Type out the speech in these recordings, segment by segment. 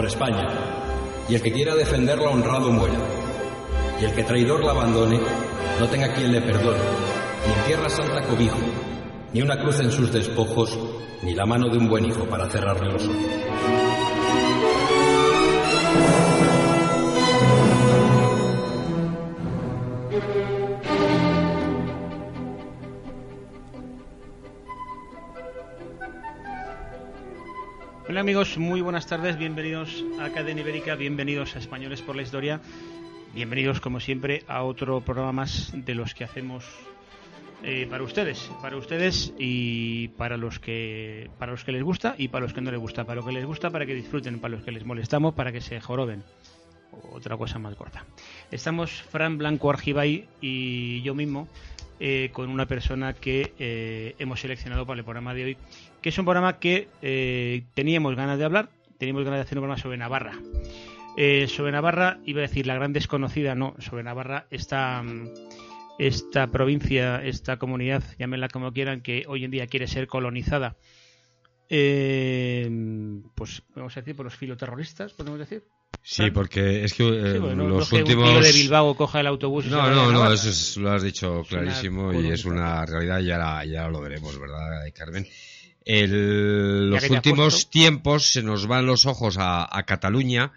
Por España. Y el que quiera defenderla honrado muera. Y el que traidor la abandone, no tenga quien le perdone. Ni en tierra santa cobijo, ni una cruz en sus despojos, ni la mano de un buen hijo para cerrarle los ojos. Hola amigos, muy buenas tardes, bienvenidos a Cadena Ibérica, bienvenidos a Españoles por la Historia, bienvenidos como siempre a otro programa más de los que hacemos eh, para ustedes, para ustedes y para los que para los que les gusta y para los que no les gusta, para lo que les gusta, para que disfruten, para los que les molestamos, para que se joroben. Otra cosa más corta. Estamos Fran Blanco Argibay y yo mismo eh, con una persona que eh, hemos seleccionado para el programa de hoy, que es un programa que eh, teníamos ganas de hablar, teníamos ganas de hacer un programa sobre Navarra. Eh, sobre Navarra, iba a decir la gran desconocida, no, sobre Navarra, esta, esta provincia, esta comunidad, llámenla como quieran, que hoy en día quiere ser colonizada, eh, pues vamos a decir por los filoterroristas, podemos decir. Sí, porque es que eh, Sí, bueno, no los que últimos... un tío de Bilbao coja el autobús y No, no, no, eso es- lo has dicho Es clarísimo y es una realidad, ya, la- ya lo veremos, ¿verdad, Carmen? El- los últimos puesto. tiempos se nos van los ojos a, a Cataluña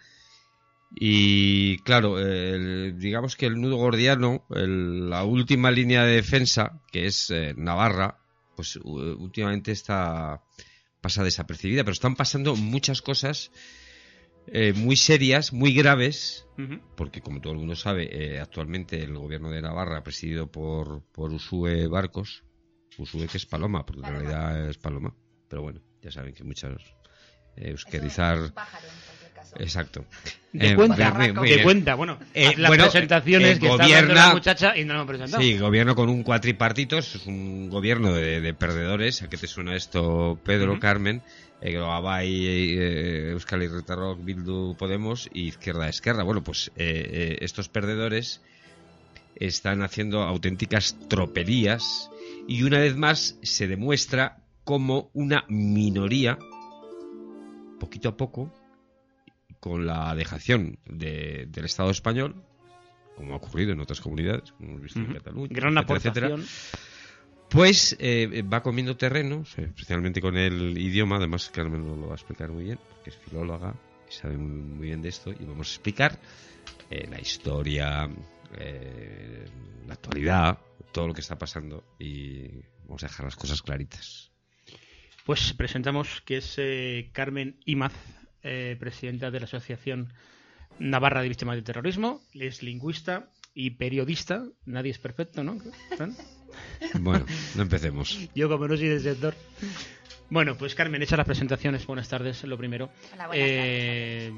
y, claro, el- digamos que el nudo gordiano, el- la última línea de defensa, que es eh, Navarra, pues u- últimamente está pasa desapercibida, pero están pasando muchas cosas eh, muy serias, muy graves, porque como todo el mundo sabe, eh, actualmente el gobierno de Navarra, presidido por, por Usue Barcos, Usue que es Paloma, porque en realidad es Paloma, pero bueno, ya saben que muchos eh, euskerizar... Exacto. De Eh, cuenta, muy- muy de cuenta, bueno, Eh, haz las bueno, presentaciones eh, que gobierna- la muchacha y no lo hemos presentado. Sí, gobierno con un cuatripartito, es un gobierno de, de perdedores. ¿A qué te suena esto, Pedro, Ujú. Carmen? Eh, Abai, eh, Euskal Herritarrok, Bildu, Podemos y Izquierda Esquerra. Bueno, pues eh, eh, estos perdedores están haciendo auténticas tropelías y una vez más se demuestra como una minoría, poquito a poco, con la dejación de- del Estado español, como ha ocurrido en otras comunidades, como hemos visto en. Cataluña, Gran etcétera, pues eh, va comiendo terreno, especialmente con el idioma, además Carmen lo, lo va a explicar muy bien, porque es filóloga y sabe muy, muy bien de esto, y vamos a explicar eh, la historia, eh, la actualidad, todo lo que está pasando, y vamos a dejar las cosas claritas. Pues presentamos que es eh, Carmen Imaz, eh, presidenta de la Asociación Navarra de Víctimas del Terrorismo, es lingüista y periodista. Nadie es perfecto, ¿no? Fran? Bueno, no empecemos. Yo como no soy del sector. Bueno, pues Carmen, hechas las presentaciones. Buenas tardes, lo primero. Hola, buenas Eh,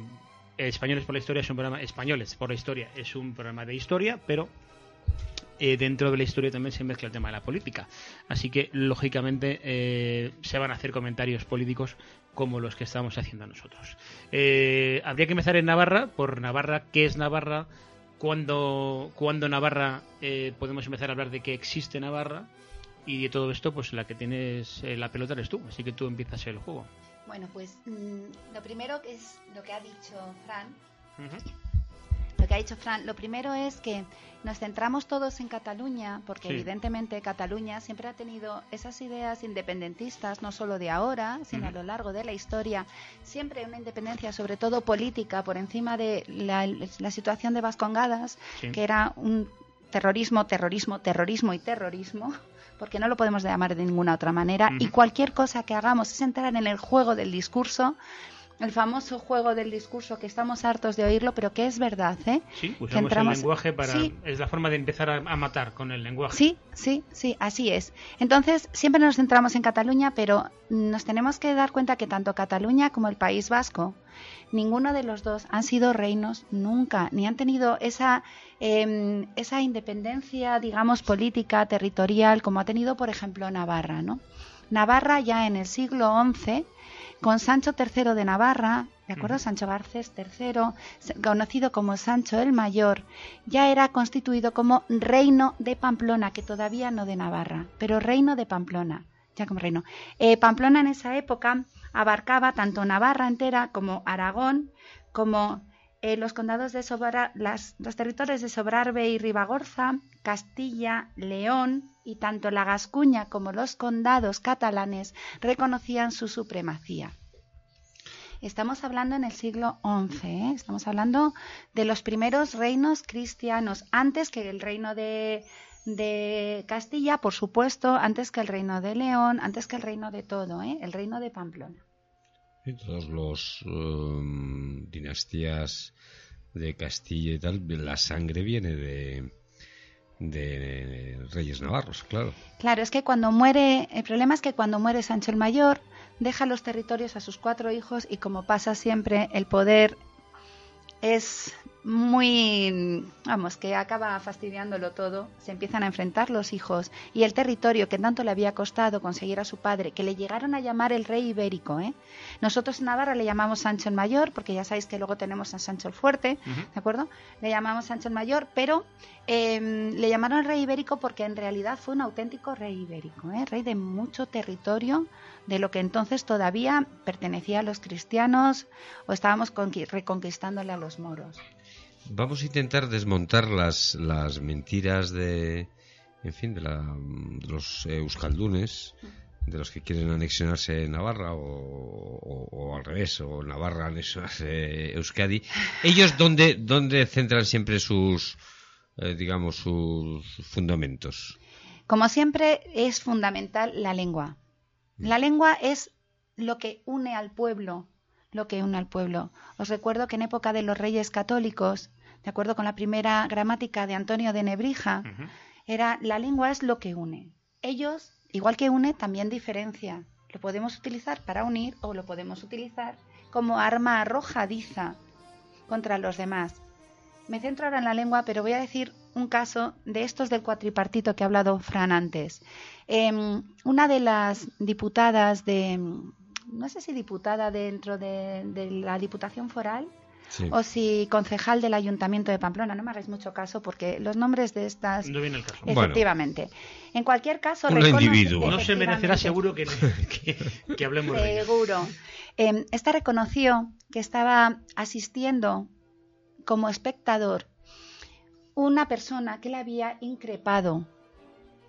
Españoles por la Historia es un programa... Españoles por la Historia es un programa de historia, pero eh, dentro de la historia también se mezcla el tema de la política. Así que, lógicamente, eh, se van a hacer comentarios políticos como los que estamos haciendo nosotros. Eh, habría que empezar en Navarra, por Navarra, ¿qué es Navarra? ¿Cuándo, cuándo Navarra eh, podemos empezar a hablar de que existe Navarra? Y de todo esto, pues la que tienes eh, la pelota eres tú, así que tú empiezas el juego. Bueno, pues mm, lo primero que es lo que ha dicho Fran. Lo que ha dicho Fran, lo primero es que nos centramos todos en Cataluña, porque Sí. evidentemente Cataluña siempre ha tenido esas ideas independentistas, no solo de ahora, sino a lo largo de la historia. Siempre una independencia, sobre todo política, por encima de la, la situación de Vascongadas, Sí. que era un terrorismo, terrorismo, terrorismo y terrorismo, porque no lo podemos llamar de ninguna otra manera. Y cualquier cosa que hagamos es entrar en el juego del discurso el famoso juego del discurso que estamos hartos de oírlo, pero que es verdad, ¿eh? Sí, Que usamos entramos- el lenguaje para... Sí. Es la forma de empezar a, a matar con el lenguaje. Sí, sí, sí, así es. Entonces, siempre nos centramos en Cataluña, pero nos tenemos que dar cuenta que tanto Cataluña como el País Vasco, ninguno de los dos han sido reinos nunca, ni han tenido esa, eh, esa independencia, digamos, política, territorial, como ha tenido, por ejemplo, Navarra, ¿no? Navarra ya en el siglo XI, con Sancho III de Navarra, ¿de acuerdo? Sancho Garcés III, conocido como Sancho el Mayor, ya era constituido como reino de Pamplona, que todavía no de Navarra, pero reino de Pamplona, ya como reino. Eh, Pamplona en esa época abarcaba tanto Navarra entera como Aragón, como eh, los condados de los territorios de Sobrarbe y Ribagorza, Castilla, León y tanto la Gascuña como los condados catalanes reconocían su supremacía. Estamos hablando en el siglo XI, ¿eh? estamos hablando de los primeros reinos cristianos, antes que el reino de, de Castilla, por supuesto, antes que el reino de León, antes que el reino de todo, ¿eh? el reino de Pamplona. Y todos los um, dinastías de Castilla y tal, la sangre viene de, de reyes navarros, claro. Claro, es que cuando muere, el problema es que cuando muere Sancho el Mayor, deja los territorios a sus cuatro hijos y como pasa siempre, el poder es muy, vamos, que acaba fastidiándolo todo, se empiezan a enfrentar los hijos y el territorio que tanto le había costado conseguir a su padre, que le llegaron a llamar el rey ibérico, ¿eh? Nosotros en Navarra le llamamos Sancho el Mayor, porque ya sabéis que luego tenemos a Sancho el Fuerte. ¿de acuerdo? Le llamamos Sancho el Mayor, pero eh, le llamaron rey ibérico porque en realidad fue un auténtico rey ibérico, ¿eh? rey de mucho territorio, de lo que entonces todavía pertenecía a los cristianos o estábamos conqui- reconquistándole a los moros. Vamos a intentar desmontar las, las mentiras de, en fin, de, la, de los euskaldunes, de los que quieren anexionarse Navarra o, o- o al revés, o Navarra anexionarse Euskadi. Ellos, ¿dónde, dónde centran siempre sus, eh, digamos, sus fundamentos? Como siempre, es fundamental la lengua. La lengua es lo que une al pueblo, lo que une al pueblo. Os recuerdo que en época de los reyes católicos, de acuerdo con la primera gramática de Antonio de Nebrija, era la lengua es lo que une. Ellos, igual que une, también diferencia. Lo podemos utilizar para unir o lo podemos utilizar como arma arrojadiza contra los demás. Me centro ahora en la lengua, pero voy a decir un caso de estos del cuatripartito que ha hablado Fran antes. Em, una de las diputadas de, no sé si diputada dentro de, de la Diputación Foral Sí. o si concejal del Ayuntamiento de Pamplona, no me hagáis mucho caso porque los nombres de estas... No viene el caso. Bueno. Efectivamente. En cualquier caso, Un individuo. No se merecerá seguro que, que, que hablemos de ello. Seguro. Eh, esta reconoció que estaba asistiendo como espectador una persona que la había increpado,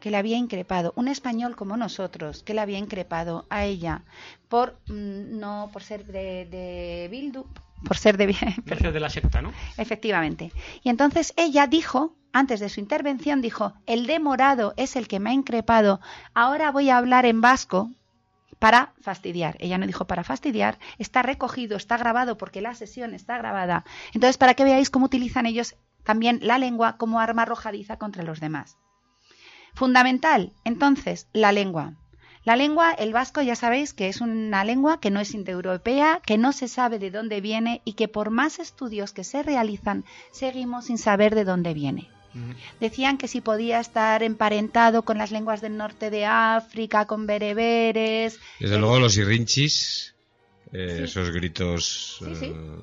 que la había increpado, un español como nosotros, que la había increpado a ella por mm, no por ser de, de Bildu, por ser de sé de la secta, ¿no? Efectivamente. Y entonces ella dijo, antes de su intervención, dijo, el de morado es el que me ha increpado, ahora voy a hablar en vasco para fastidiar. Ella no dijo para fastidiar, está recogido, está grabado porque la sesión está grabada. Entonces, para que veáis cómo utilizan ellos también la lengua como arma arrojadiza contra los demás. Fundamental, entonces, la lengua. La lengua, el vasco, ya sabéis que es una lengua que no es indoeuropea, que no se sabe de dónde viene y que por más estudios que se realizan, seguimos sin saber de dónde viene. Decían que si podía estar emparentado con las lenguas del norte de África, con bereberes. Desde eh, luego los irrinchis, eh, Sí. esos gritos Sí, sí. eh,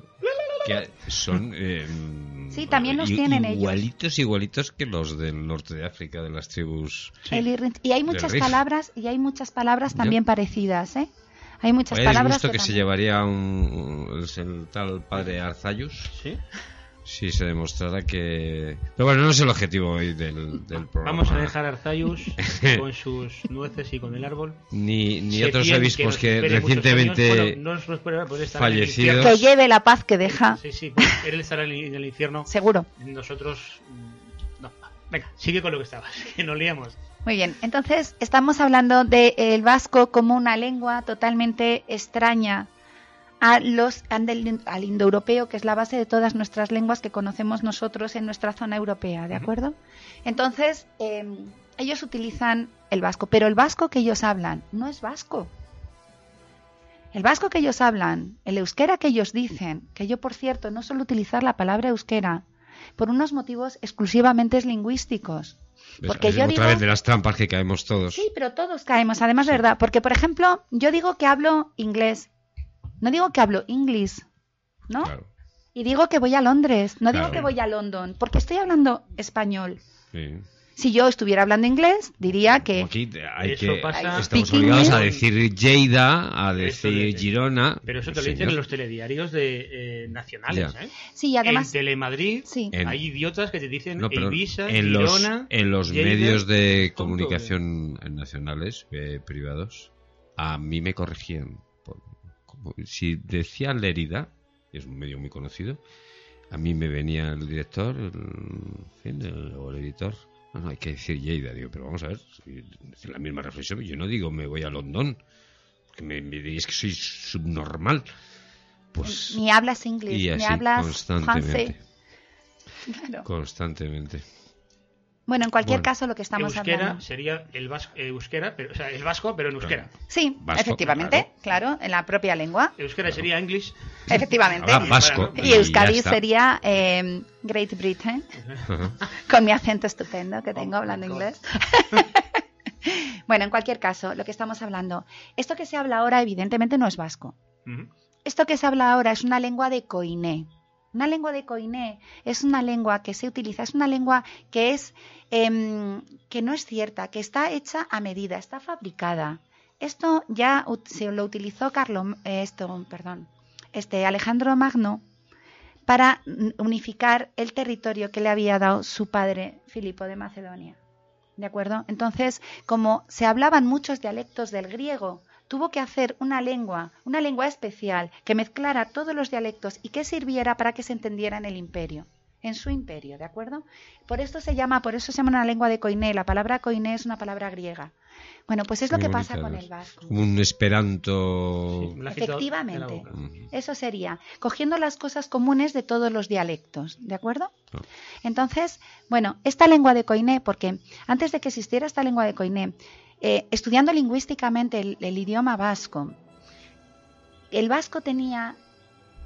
que son eh, Sí, también los i- tienen ellos. igualitos, igualitos que los del norte de África, de las tribus. Sí. y hay muchas palabras y hay muchas palabras Ya. también parecidas, ¿eh? Hay muchas palabras disgusto que, se llevaría un, un- el tal padre Arzayus Sí. Si se demostrara que... Pero bueno, no es el objetivo hoy del, del programa. Vamos a dejar a Arzayus con sus nueces y con el árbol. Ni, ni Se otros obispos que, muchos recientemente... Bueno, no nos espera, estará en el fallecidos. infierno. Que lleve la paz que deja, Sí, sí, pues él estará en el- infierno. seguro. Nosotros. mm, No. Venga, sigue con lo que estabas, que nos liamos. Muy bien, entonces estamos hablando del vasco como una lengua totalmente extraña a los, al indoeuropeo, que es la base de todas nuestras lenguas que conocemos nosotros en nuestra zona europea, ¿de acuerdo? Entonces, em, ellos utilizan el vasco, pero el vasco que ellos hablan no es vasco. El vasco que ellos hablan, el euskera que ellos dicen, que yo por cierto no suelo utilizar la palabra euskera por unos motivos exclusivamente lingüísticos. Porque yo otra vez de las trampas que caemos todos. Sí, pero todos caemos, además de verdad. Porque, por ejemplo, yo digo que hablo inglés. No digo que hablo inglés, ¿no? Y digo que voy a Londres. No digo que voy a London. Porque estoy hablando español. Sí. Si yo estuviera hablando inglés, diría que... Aquí hay que estamos obligados a decir Lleida, a decir Girona... Pero eso te lo dicen en los telediarios de, eh, nacionales, ¿eh? Sí, además... En Telemadrid hay idiotas que te dicen no, Ibiza, en Girona... Los, en los medios de comunicación nacionales, eh, privados, a mí me corregían. Si decía Lerida, es un medio muy conocido, a mí me venía el director, o el editor no, no, hay que decir Lleida, digo, pero vamos a ver, es la misma reflexión. Yo no digo me voy a London, porque me, diréis que soy subnormal. Pues, ni hablas inglés, ni hablas francés. Constantemente. Bueno, en cualquier caso, lo que estamos euskera sería el vasco, euskera, pero, o sea, el vasco, pero en euskera. Sí, efectivamente, claro. en la propia lengua. Euskera sería English. Efectivamente. vasco. Y, Euskadi sería eh, Great Britain, con mi acento estupendo que tengo hablando inglés. bueno, en cualquier caso, lo que estamos hablando, esto que se habla ahora evidentemente no es vasco. Esto que se habla ahora es una lengua de coiné. Una lengua de coiné es una lengua que se utiliza, es una lengua que es em, que no es cierta, que está hecha a medida, está fabricada. Esto ya se lo utilizó Carlo, eh, esto, perdón, este Alejandro Magno para unificar el territorio que le había dado su padre Filipo de Macedonia. ¿De acuerdo? Entonces, como se hablaban muchos dialectos del griego, tuvo que hacer una lengua, una lengua especial, que mezclara todos los dialectos y que sirviera para que se entendiera en el imperio en su imperio, ¿de acuerdo? Por esto se llama, por eso se llama una lengua de coiné. La palabra coiné es una palabra griega. Bueno, pues es lo que pasa con el vasco. Un esperanto. Efectivamente. Eso sería, cogiendo las cosas comunes de todos los dialectos, ¿de acuerdo? Ah. Entonces, bueno, esta lengua de coiné, porque antes de que existiera esta lengua de coiné, eh, estudiando lingüísticamente el, idioma vasco, el vasco tenía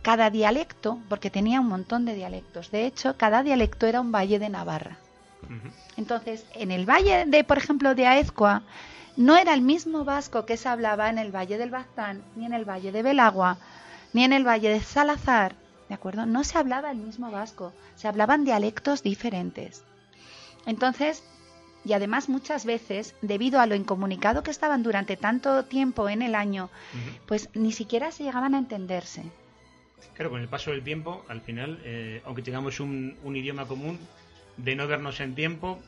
cada dialecto, porque tenía un montón de dialectos, de hecho, cada dialecto era un valle de Navarra. Entonces, en el valle de, por ejemplo, de Aezcoa, no era el mismo vasco que se hablaba en el valle del Baztán, ni en el valle de Belagua, ni en el valle de Salazar, ¿de acuerdo? No se hablaba el mismo vasco, se hablaban dialectos diferentes. Entonces, y además muchas veces, debido a lo incomunicado que estaban durante tanto tiempo en el año, pues ni siquiera se llegaban a entenderse. Claro, con el paso del tiempo, al final, eh, aunque tengamos un, un idioma común, de no vernos en tiempo,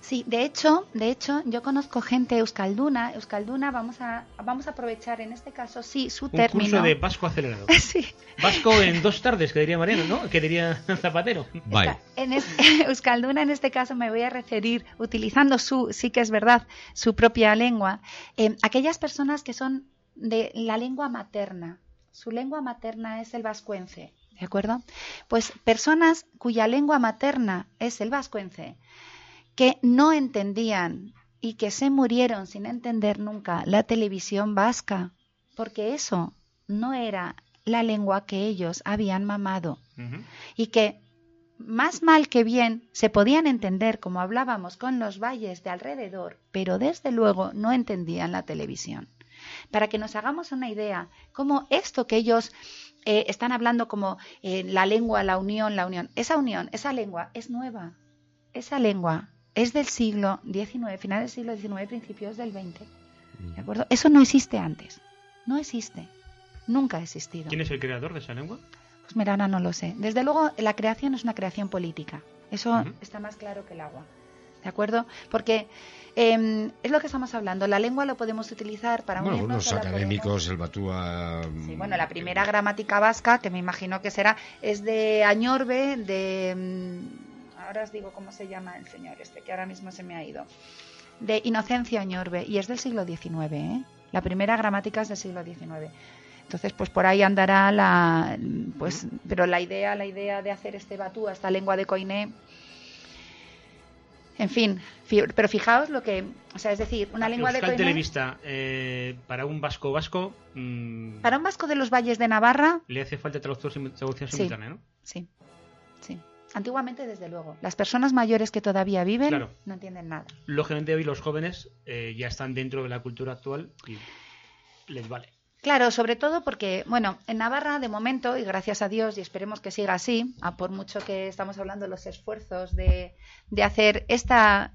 Sí, de hecho, de hecho, yo conozco gente euskalduna, euskalduna, vamos a vamos a aprovechar en este caso sí su un término. curso de vasco acelerado. sí. Vasco en dos tardes, que diría Mariano, ¿no? Que diría Zapatero. Bye. En euskalduna en este caso me voy a referir utilizando su sí que es verdad, su propia lengua, eh, aquellas personas que son de la lengua materna. Su lengua materna es el vascuence, ¿de acuerdo? Pues personas cuya lengua materna es el vascuence que no entendían y que se murieron sin entender nunca la televisión vasca, porque eso no era la lengua que ellos habían mamado y que más mal que bien se podían entender como hablábamos con los valles de alrededor, pero desde luego no entendían la televisión. Para que nos hagamos una idea, como esto que ellos eh, están hablando como eh, la lengua, la unión, la unión, esa unión, esa lengua es nueva. Esa lengua es del siglo XIX, finales del siglo XIX, principios del XX. ¿De acuerdo? Eso no existe antes. No existe. Nunca ha existido. ¿Quién es el creador de esa lengua? Pues mira, ahora no lo sé. Desde luego, la creación es una creación política. Eso está más claro que el agua. ¿De acuerdo? Porque em, es lo que estamos hablando. La lengua lo podemos utilizar para bueno, los académicos, el Batúa. Sí, bueno, la primera gramática vasca, que me imagino que será, es de Añorbe, de em, ahora os digo cómo se llama el señor este, que ahora mismo se me ha ido, de Inocencia Ñorbe, y es del siglo XIX, ¿eh? La primera gramática es del siglo XIX. Entonces, pues por ahí andará la, pues, pero la idea, la idea de hacer este batú, esta lengua de coiné, en fin, pero fijaos lo que, o sea, es decir, una lengua de coiné... Televista, eh, para un vasco vasco... Mm, para un vasco de los valles de Navarra... Le hace falta traducción, simultánea, ¿no? Sí. Antiguamente, desde luego. Las personas mayores que todavía viven no entienden nada. Lógicamente hoy los jóvenes eh, ya están dentro de la cultura actual y les vale. Claro, sobre todo porque, bueno, en Navarra de momento, y gracias a Dios, y esperemos que siga así, a por mucho que estamos hablando de los esfuerzos de, de hacer esta,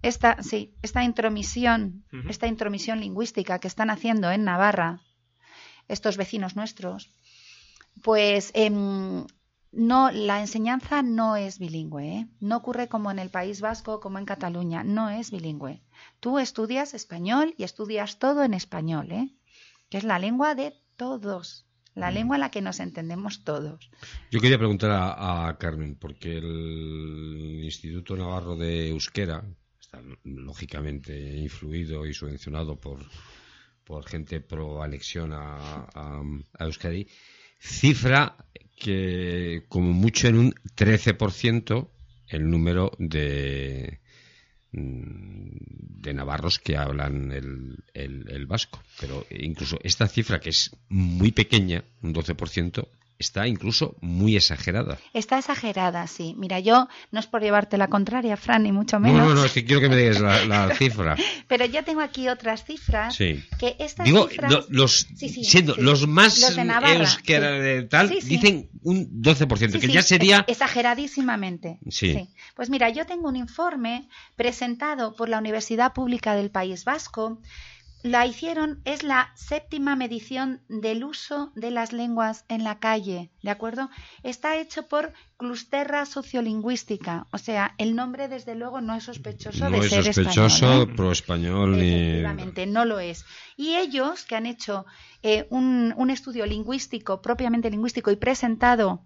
esta, sí, esta intromisión, esta intromisión lingüística que están haciendo en Navarra estos vecinos nuestros, pues em, no, la enseñanza no es bilingüe. ¿eh? No ocurre como en el País Vasco, como en Cataluña. No es bilingüe. Tú estudias español y estudias todo en español, ¿eh? que es la lengua de todos. La mm. lengua en la que nos entendemos todos. Yo quería preguntar a, Carmen, porque el Instituto Navarro de Euskera está lógicamente influido y subvencionado por, por gente pro anexión a, a, a Euskadi cifra que como mucho en un 13% el número de, mm, de navarros que hablan el, el, vasco. Pero incluso esta cifra, que es muy pequeña, un 12%, está incluso muy exagerada. Está exagerada, sí. Mira, yo no es por llevarte la contraria, Fran, ni mucho menos. No, no, no, es que quiero que me digas la, cifra. Pero yo tengo aquí otras cifras. Sí. Que estas Digo, cifras... los, siendo los más los de tal, dicen un 12%, que ya sería... Exageradísimamente. Sí. Pues mira, yo tengo un informe presentado por la Universidad Pública del País Vasco la hicieron, es la séptima medición del uso de las lenguas en la calle, ¿de acuerdo? Está hecho por Clusterra Sociolingüística, o sea, el nombre desde luego no es sospechoso de ser sospechoso, español. ¿eh? pro español Efectivamente, no lo es. Y ellos que han hecho eh, un, un estudio lingüístico, propiamente lingüístico, y presentado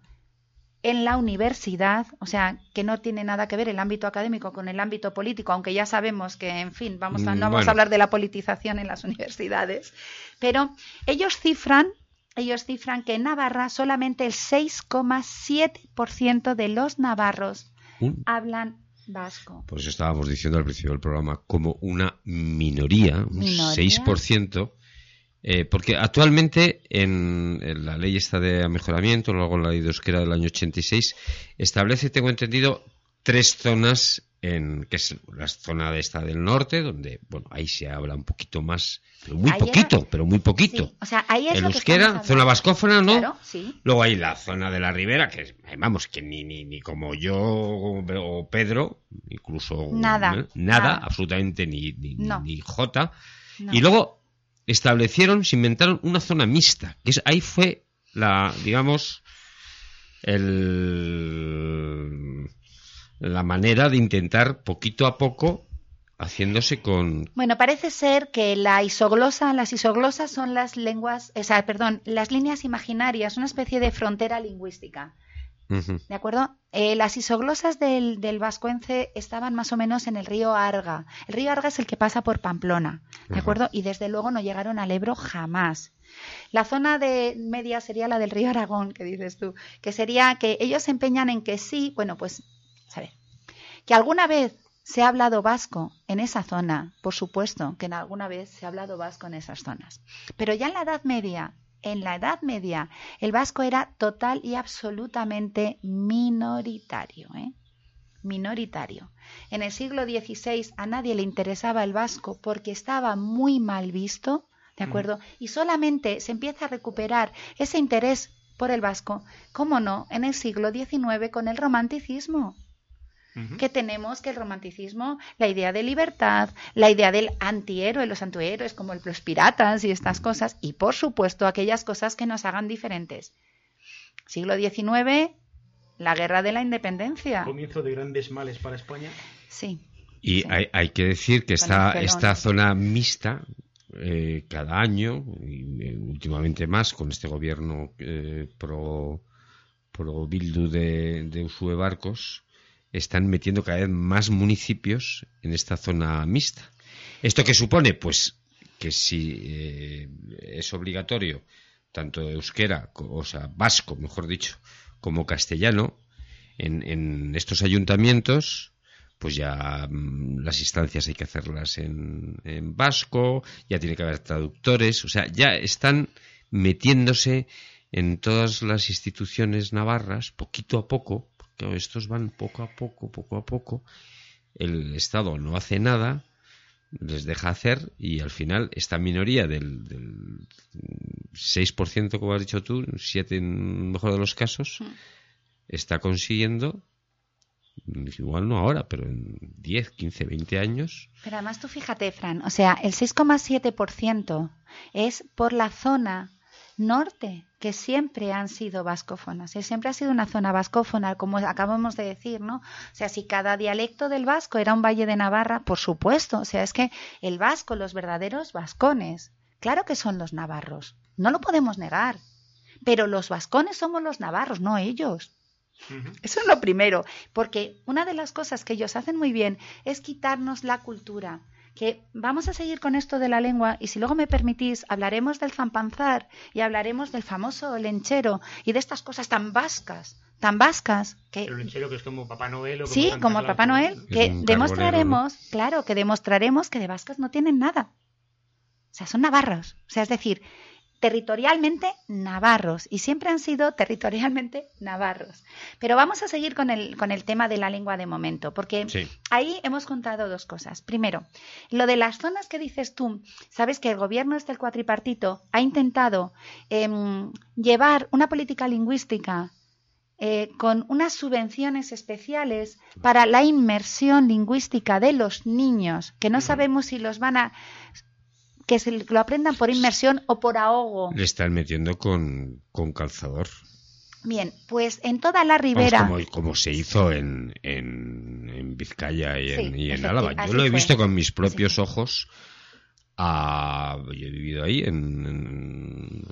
en la universidad, o sea, que no tiene nada que ver el ámbito académico con el ámbito político, aunque ya sabemos que, en fin, vamos a, no vamos a hablar de la politización en las universidades, pero ellos cifran, ellos cifran que en Navarra solamente el 6,7% de los navarros hablan vasco. Por eso estábamos diciendo al principio del programa, como una minoría, un 6%, eh, porque actualmente en, la ley esta de mejoramiento, luego la ley de euskera del año 86, establece, tengo entendido, tres zonas en que es la zona de esta del norte, donde, bueno, ahí se habla un poquito más, pero muy poquito, pero muy poquito. O sea, ahí es el euskera, zona vascófona, ¿no? Luego hay la zona de la ribera, que vamos, que ni, ni, ni como yo o Pedro, incluso nada, nada, absolutamente ni, ni, ni J. Y luego establecieron, se inventaron una zona mixta, que es, ahí fue la, digamos, el, la manera de intentar poquito a poco haciéndose con. Bueno, parece ser que la isoglosa, las isoglosas son las lenguas, o perdón, las líneas imaginarias, una especie de frontera lingüística. ¿De acuerdo? Eh, las isoglosas del, del, vascuence estaban más o menos en el río Arga. El río Arga es el que pasa por Pamplona, ¿de acuerdo? Y desde luego no llegaron al Ebro jamás. La zona de media sería la del río Aragón, que dices tú, que sería que ellos se empeñan en que sí, bueno, pues, ¿sabes? Que alguna vez se ha hablado vasco en esa zona, por supuesto que en alguna vez se ha hablado vasco en esas zonas. Pero ya en la Edad Media en la Edad Media el vasco era total y absolutamente minoritario. ¿eh? Minoritario. En el siglo XVI a nadie le interesaba el vasco porque estaba muy mal visto, ¿de mm. acuerdo? Y solamente se empieza a recuperar ese interés por el vasco, ¿cómo no?, en el siglo XIX con el romanticismo que tenemos que el romanticismo, la idea de libertad, la idea del antihéroe, los antihéroes como los piratas y estas cosas, y por supuesto aquellas cosas que nos hagan diferentes. Siglo XIX, la guerra de la independencia. Comienzo de grandes males para España. Sí. Y Hay, que decir que esta, esta zona mixta, eh, cada año, y eh, últimamente más con este gobierno eh, pro, pro Bildu de, de Usue Barcos, están metiendo cada vez más municipios en esta zona mixta. ¿Esto qué supone? Pues que si eh, es obligatorio tanto euskera, o sea, vasco, mejor dicho, como castellano, en, en estos ayuntamientos, pues ya mm, las instancias hay que hacerlas en, en, vasco, ya tiene que haber traductores, o sea, ya están metiéndose en todas las instituciones navarras, poquito a poco, estos van poco a poco, poco a poco, el Estado no hace nada, les deja hacer y al final esta minoría del, del 6%, como has dicho tú, 7 en mejor de los casos, está consiguiendo igual no ahora, pero en 10, 15, 20 años. Pero además tú fíjate, Fran, o sea, el 6,7% es por la zona norte, que siempre han sido vascófonas, ¿eh? siempre ha sido una zona vascófona, como acabamos de decir, ¿no? O sea, si cada dialecto del vasco era un valle de Navarra, por supuesto, o sea, es que el vasco, los verdaderos vascones, claro que son los navarros, no lo podemos negar, pero los vascones somos los navarros, no ellos. Eso es lo primero, porque una de las cosas que ellos hacen muy bien es quitarnos la cultura que vamos a seguir con esto de la lengua y si luego me permitís hablaremos del zampanzar y hablaremos del famoso lenchero y de estas cosas tan vascas, tan vascas que el lenchero que es como Papá Noel o como sí, Santa como Claus, Papá ¿no? Noel, que demostraremos, claro, que demostraremos que de vascas no tienen nada. O sea, son navarros. O sea, es decir, territorialmente navarros y siempre han sido territorialmente navarros. Pero vamos a seguir con el, con el tema de la lengua de momento, porque Sí. ahí hemos contado dos cosas. Primero, lo de las zonas que dices tú, sabes que el gobierno este el cuatripartito ha intentado em, llevar una política lingüística eh, con unas subvenciones especiales para la inmersión lingüística de los niños, que no sabemos si los van a que se lo aprendan por inmersión o por ahogo. Le están metiendo con, con calzador. Bien, pues en toda la Vamos, ribera. como, como se hizo en, en, en Vizcaya y en, Sí, y en efecti- Álava. Yo lo he fue. visto con mis propios ojos. a- yo he vivido ahí, en, en-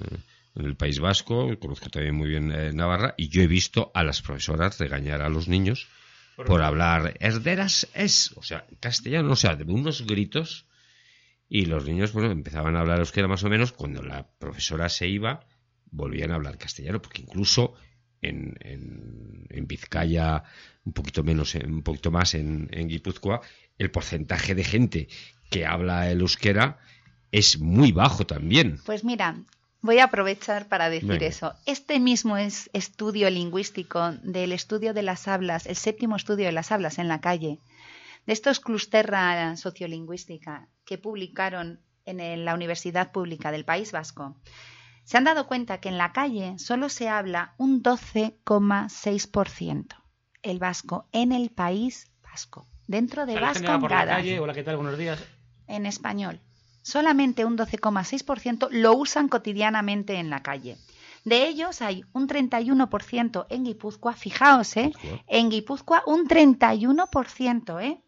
en el País Vasco, conozco también muy bien eh, Navarra, y yo he visto a las profesoras regañar a los niños por hablar herderas es, o sea, castellano, o sea, de unos gritos. Y los niños, bueno, empezaban a hablar euskera más o menos. Cuando la profesora se iba, volvían a hablar castellano, porque incluso en, en, en Vizcaya, un poquito menos, un poquito más en, en Guipúzcoa, el porcentaje de gente que habla el euskera es muy bajo también. Pues mira, voy a aprovechar para decir Venga. eso. Este mismo es estudio lingüístico del estudio de las hablas, el séptimo estudio de las hablas en la calle, de estos Clusterra Sociolingüística que publicaron en la Universidad Pública del País Vasco, se han dado cuenta que en la calle solo se habla un 12,6% el vasco en el País Vasco, dentro de Sale gente va por la calle, hola, ¿qué tal? Buenos días. en español. Solamente un 12,6% lo usan cotidianamente en la calle. De ellos hay un 31% en Guipúzcoa, fijaos, ¿eh? En Guipúzcoa un 31%, ¿eh?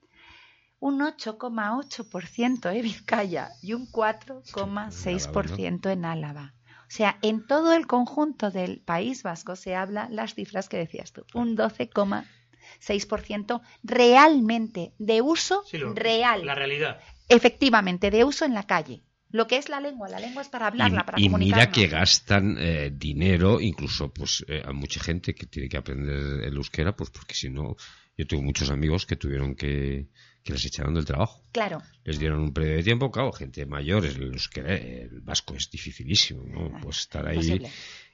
Un 8,8% en Vizcaya y un 4,6% en Álava. O sea, en todo el conjunto del País Vasco se habla las cifras que decías tú, un 12,6% realmente de uso Sí, lo- real. La realidad. Efectivamente, de uso en la calle. Lo que es la lengua, la lengua es para hablarla, para y, y comunicarnos. mira que gastan eh, dinero, incluso pues eh, a mucha gente que tiene que aprender el euskera, pues porque si no, yo tengo muchos amigos que tuvieron que, que les echaron del trabajo. Claro, Les dieron un periodo de tiempo, claro, gente mayor, el euskera, el vasco es dificilísimo, ¿no? Pues estar ahí,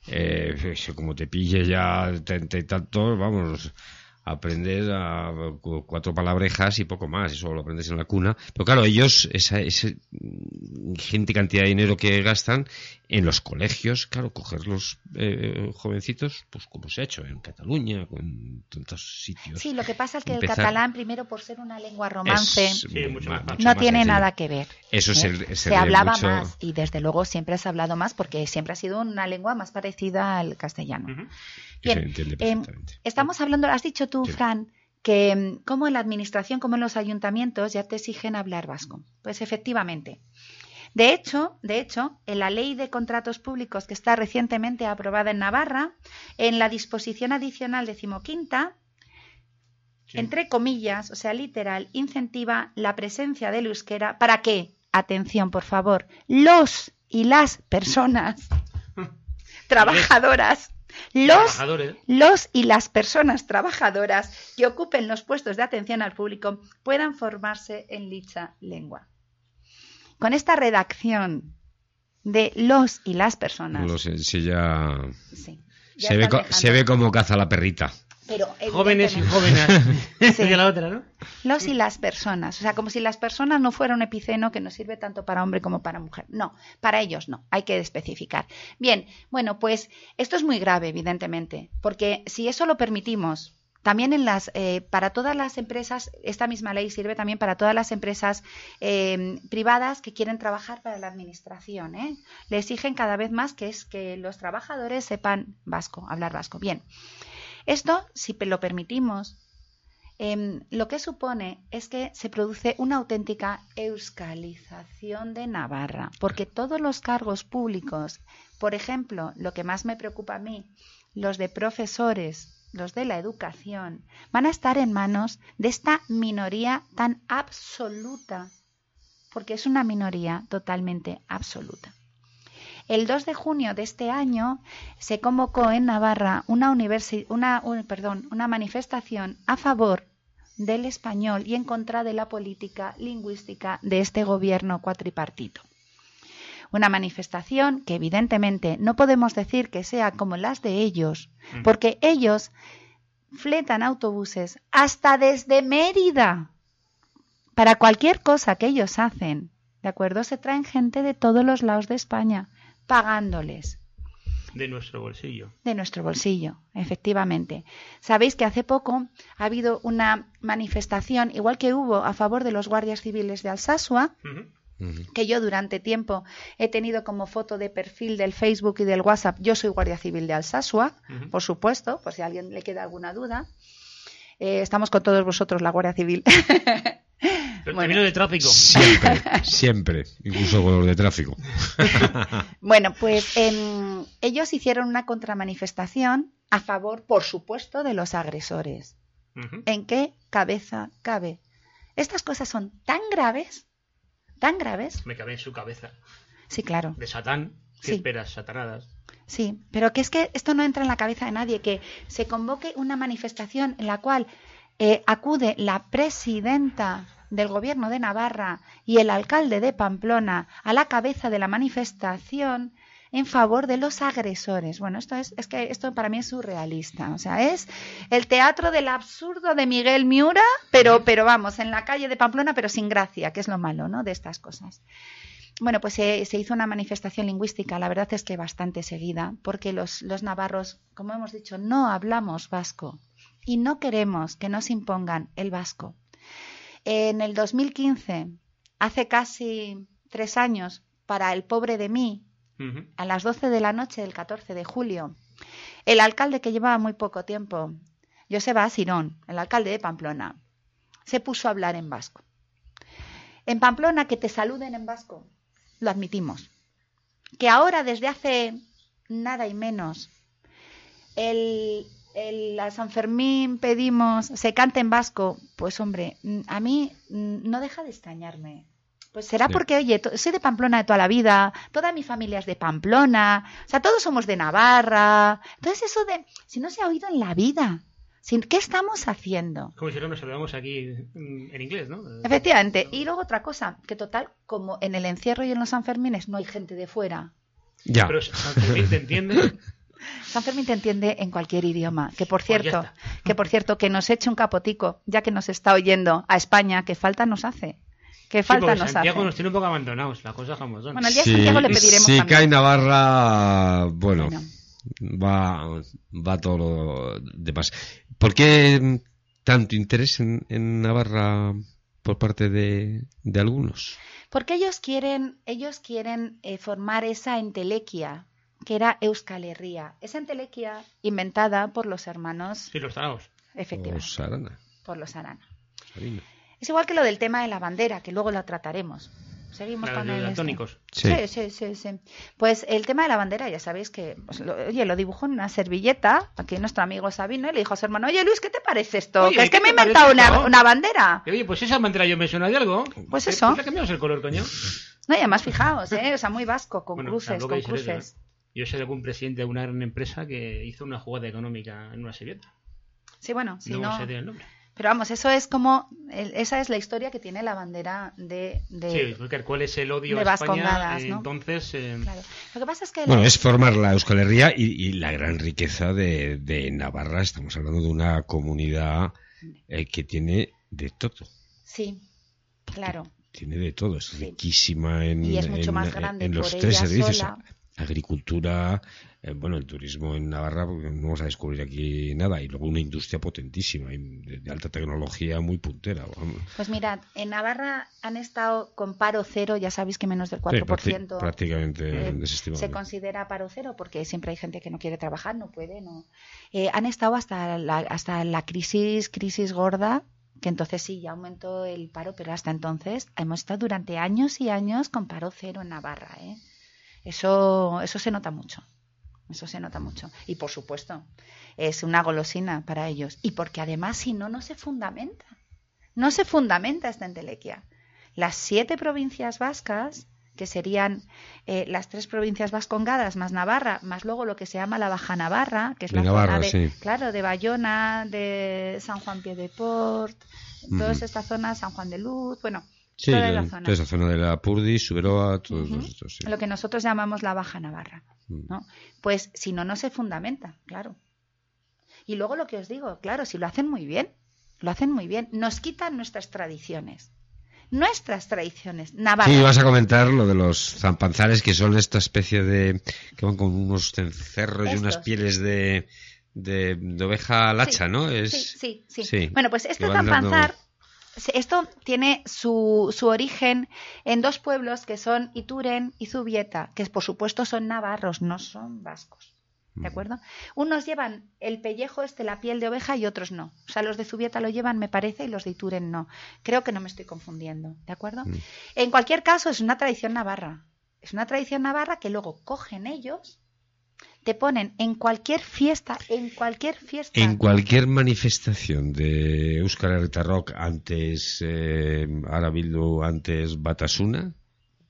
eh, como te pille ya treinta y tantos, vamos, aprendes a cu- cuatro palabrejas y poco más, eso lo aprendes en la cuna. Pero claro, ellos, esa, esa mm, gente cantidad de dinero que gastan en los colegios, claro, coger los eh, jovencitos, pues como se ha hecho en Cataluña, en tantos sitios. Sí, lo que pasa es que Empezar- el catalán, primero por ser una lengua romance, Es Sí, mucho más fácil. no más tiene nada que ver. Eso ¿eh? se, se se hablaba mucho- más y desde luego siempre se ha hablado más porque siempre ha sido una lengua más parecida al castellano. Se Bien, entiende em, perfectamente. Estamos hablando, has dicho tú, Sí. Fran, que mm, como en la administración, como en los ayuntamientos, ya te exigen hablar vasco. Pues efectivamente. De hecho, de hecho, en la ley de contratos públicos que está recientemente aprobada en Navarra, en la disposición adicional decimoquinta, Sí. entre comillas, o sea, literal, incentiva la presencia del euskera para que, atención, por favor, los y las personas trabajadoras, los, los y las personas trabajadoras que ocupen los puestos de atención al público puedan formarse en dicha lengua. Con esta redacción de los y las personas. Lo sí, Se ve, se ve como caza la perrita. Pero Jóvenes y jóvenes. Sí. La otra, ¿no? Los y las personas. O sea, como si las personas no fuera un epiceno que nos sirve tanto para hombre como para mujer. No, para ellos no. Hay que especificar. Bien, bueno, pues esto es muy grave, evidentemente, porque si eso lo permitimos, también en las, eh, para todas las empresas, esta misma ley sirve también para todas las empresas eh, privadas que quieren trabajar para la administración. ¿eh? Le exigen cada vez más que es que los trabajadores sepan vasco, hablar vasco. Bien, esto, si lo permitimos, Em, lo que supone es que se produce una auténtica euskalización de Navarra, porque todos los cargos públicos, por ejemplo, lo que más me preocupa a mí, los de profesores, los de la educación, van a estar en manos de esta minoría tan absoluta, porque es una minoría totalmente absoluta. El 2 de junio de este año se convocó en Navarra una, universi- una, un- perdón, una manifestación a favor del español y en contra de la política lingüística de este gobierno cuatripartito. Una manifestación que evidentemente no podemos decir que sea como las de ellos, porque ellos fletan autobuses hasta desde Mérida para cualquier cosa que ellos hacen. ¿De acuerdo? Se traen gente de todos los lados de España pagándoles De nuestro bolsillo. de nuestro bolsillo, efectivamente. Sabéis que hace poco ha habido una manifestación, igual que hubo a favor de los guardias civiles de Alsasua, que yo durante tiempo he tenido como foto de perfil del Facebook y del WhatsApp, yo soy guardia civil de Alsasua, por supuesto, por si a alguien le queda alguna duda. Eh, estamos con todos vosotros, la Guardia Civil. Pero Bueno. de tráfico. Siempre, siempre. Incluso con los de tráfico. Bueno, pues em, ellos hicieron una contramanifestación a favor, por supuesto, de los agresores. ¿En qué cabeza cabe? Estas cosas son tan graves, tan graves. Me cabe en su cabeza. Sí, claro, De Satán. ¿Qué Sí. esperas, satanadas? sí, pero que es que esto no entra en la cabeza de nadie, que se convoque una manifestación en la cual eh, acude la presidenta del gobierno de Navarra y el alcalde de Pamplona a la cabeza de la manifestación en favor de los agresores. Bueno, esto es, es que esto para mí es surrealista. O sea, es el teatro del absurdo de Miguel Miura, pero, pero vamos, en la calle de Pamplona, pero sin gracia, que es lo malo, ¿no? De estas cosas. Bueno, pues se, se hizo una manifestación lingüística, la verdad es que bastante seguida, porque los, los navarros, como hemos dicho, no hablamos vasco y no queremos que nos impongan el vasco. En el 2015, hace casi tres años, para el pobre de mí, a las 12 de la noche del 14 de julio, el alcalde que llevaba muy poco tiempo, Joseba Asirón, el alcalde de Pamplona, se puso a hablar en vasco. En Pamplona, que te saluden en vasco, lo admitimos. Que ahora, desde hace nada y menos, el, el- a San Fermín pedimos se cante en vasco, pues hombre, a mí no deja de extrañarme. Pues será Sí. porque, oye, soy de Pamplona de toda la vida, toda mi familia es de Pamplona, o sea, todos somos de Navarra. Entonces, eso de, si no se ha oído en la vida, sin, ¿qué estamos haciendo? Como si no nos hablamos aquí en inglés, ¿no? Efectivamente. Y luego otra cosa, que total, como en el encierro y en los Sanfermines no hay gente de fuera, Ya. Pero San Fermín te entiende. San Fermín te entiende en cualquier idioma. Que por Pues cierto, que por cierto, que nos eche un capotico, ya que nos está oyendo a España, que falta nos hace. Que Sí, falta porque nos Santiago hace. nos tiene un poco abandonados, la cosa como son. Bueno, el día de Santiago le pediremos si cae Navarra, bueno, Bueno. va, va todo lo demás. ¿Por qué tanto interés en, en Navarra por parte de, de algunos? Porque ellos quieren, ellos quieren eh, formar esa entelequia que era Euskal Herria. Esa entelequia inventada por los hermanos, Sí, los tragos. efectivamente, por los Arana. Sarina. Es igual que lo del tema de la bandera, que luego la trataremos. Seguimos La con el los este. tónicos. Sí. Sí, sí, sí, sí. Pues el tema de la bandera, ya sabéis que, pues, lo- oye, lo dibujó en una servilleta, aquí nuestro amigo Sabino, y le dijo a su hermano, oye Luis, ¿qué te parece esto? Oye, que es ¿qué que me he inventado una, una bandera. Y, Oye, pues esa bandera yo me suena de algo. Pues Eh, eso. le cambiamos el color, coño. No, y además fijaos, ¿eh? O sea, muy vasco, con Bueno, cruces, con eso, cruces. Yo sé de algún presidente de una gran empresa que hizo una jugada económica en una servieta. Sí, bueno, si no, no... sé el nombre. Pero vamos, eso es como... el- esa es la historia que tiene la bandera de... de- Sí, porque cuál es el odio de a España. Vascongadas, eh, ¿no? Entonces, eh, Claro. Lo que pasa es que... Bueno, es formar la Euskal Herria y, y la gran riqueza de, de Navarra. Estamos hablando de una comunidad eh, que tiene de todo. Sí, claro. Tiene de todo. Es Sí. riquísima en, Y es mucho en- más grande en los por tres ella servicios. sola. Agricultura, eh, bueno, el turismo en Navarra, porque no vamos a descubrir aquí nada. Y luego una industria potentísima, de, de alta tecnología muy puntera. vamos. Pues mirad, en Navarra han estado con paro cero, ya sabéis que menos del Sí, 4% prácti- prácticamente eh, se considera paro cero porque siempre hay gente que no quiere trabajar, no puede, no. Eh, han estado hasta la, hasta la crisis, crisis gorda, que entonces sí, ya aumentó el paro, pero hasta entonces hemos estado durante años y años con paro cero en Navarra, ¿eh? Eso, eso se nota mucho. Eso se nota mucho. Y por supuesto, es una golosina para ellos. Y porque además, si no, no se fundamenta. No se fundamenta esta entelequia. Las siete provincias vascas, que serían eh, las tres provincias vascongadas más Navarra, más luego lo que se llama la Baja Navarra, que es la Navarra, zona de, sí. claro, de Bayona, de San Juan Piedeport, toda esta zona, San Juan de Luz, bueno, Sí, toda la- la zona. toda esa zona de la Purdi, Suberoa, todos estos, sí. lo que nosotros llamamos la Baja Navarra. Mm. ¿no? Pues si no, no se fundamenta, claro. Y luego lo que os digo, claro, si lo hacen muy bien, lo hacen muy bien, nos quitan nuestras tradiciones. Nuestras tradiciones, Navarra. Sí, vas a comentar lo de los zampanzares, que son esta especie de. que van con unos cencerros y unas pieles de, de, de oveja lacha, Sí, ¿no? Es, Sí, sí, sí. sí, Bueno, pues este dando- zampanzar, esto tiene su, su origen en dos pueblos que son Ituren y Zubieta, que por supuesto son navarros, no son vascos. ¿De acuerdo? Unos llevan el pellejo, este, la piel de oveja, y otros no. O sea, los de Zubieta lo llevan, me parece, y los de Ituren no. Creo que no me estoy confundiendo. ¿De acuerdo? Mm. En cualquier caso, es una tradición navarra. Es una tradición navarra que luego cogen ellos, te ponen en cualquier fiesta, en cualquier fiesta. En cualquier manifestación de Euskal Herrita Rock, antes eh, antes Batasuna,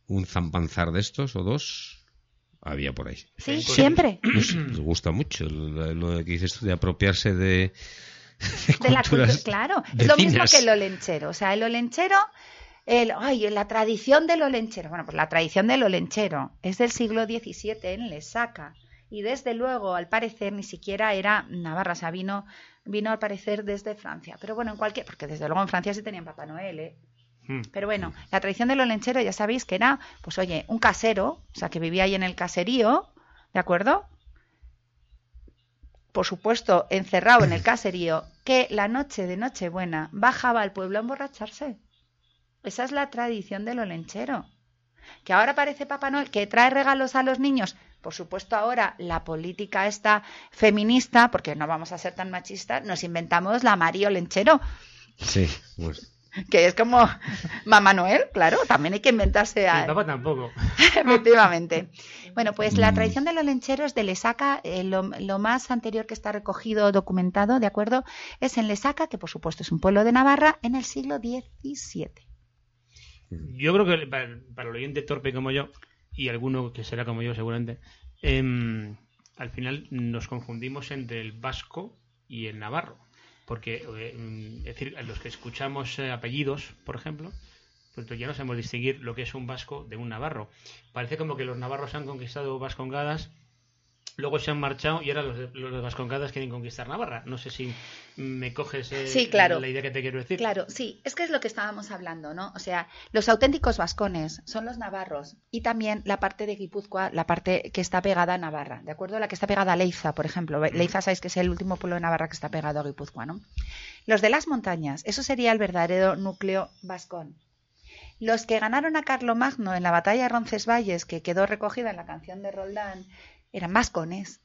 un zampanzar de estos o dos, había por ahí. Sí, Sí. siempre. No sé, me gusta mucho lo, lo que dices tú de apropiarse de, De la cultura, culturas claro. Es lo mismo que el olenchero. O sea, el olenchero, el, ay, la tradición del olenchero. Bueno, pues la tradición del olenchero es del siglo XVII en Lesaca. Y desde luego, al parecer, ni siquiera era Navarra, o sea, vino, vino al parecer desde Francia. Pero bueno, en cualquier, porque desde luego en Francia sí tenían Papá Noel, ¿eh? hmm. Pero bueno, la tradición del olenchero ya sabéis que era, pues oye, un casero, o sea, que vivía ahí en el caserío, ¿de acuerdo? Por supuesto, encerrado en el caserío, que la noche de Nochebuena bajaba al pueblo a emborracharse. Esa es la tradición del olenchero. Que ahora parece Papá Noel, que trae regalos a los niños. Por supuesto, ahora la política está feminista, porque no vamos a ser tan machistas, nos inventamos la María Olenchero Sí, pues, que es como Mamá Noel, claro, también hay que inventarse a... El Papa tampoco. Efectivamente. Bueno, pues la Mm. tradición de los lencheros de Lesaca, eh, lo, lo más anterior que está recogido, documentado, ¿de acuerdo? Es en Lesaca, que por supuesto es un pueblo de Navarra, en el siglo XVII. Yo creo que para, el oyente torpe como yo, y alguno que será como yo seguramente, em, al final nos confundimos entre el vasco y el navarro. Porque, eh, es decir, los que escuchamos eh, apellidos, por ejemplo, pues ya no sabemos distinguir lo que es un vasco de un navarro. Parece como que los navarros han conquistado Vascongadas, luego se han marchado y ahora los los Vascongadas quieren conquistar Navarra. No sé si me coges eh, Sí, claro. la idea que te quiero decir. Claro, sí, es que es lo que estábamos hablando, ¿no? O sea, los auténticos vascones son los navarros y también la parte de Guipúzcoa, la parte que está pegada a Navarra, ¿de acuerdo? La que está pegada a Leiza, por ejemplo. Leiza, sabéis que es el último pueblo de Navarra que está pegado a Guipúzcoa, ¿no? Los de las montañas, eso sería el verdadero núcleo vascón. Los que ganaron a Carlomagno en la batalla de Roncesvalles, que quedó recogida en la canción de Roldán, eran vascones.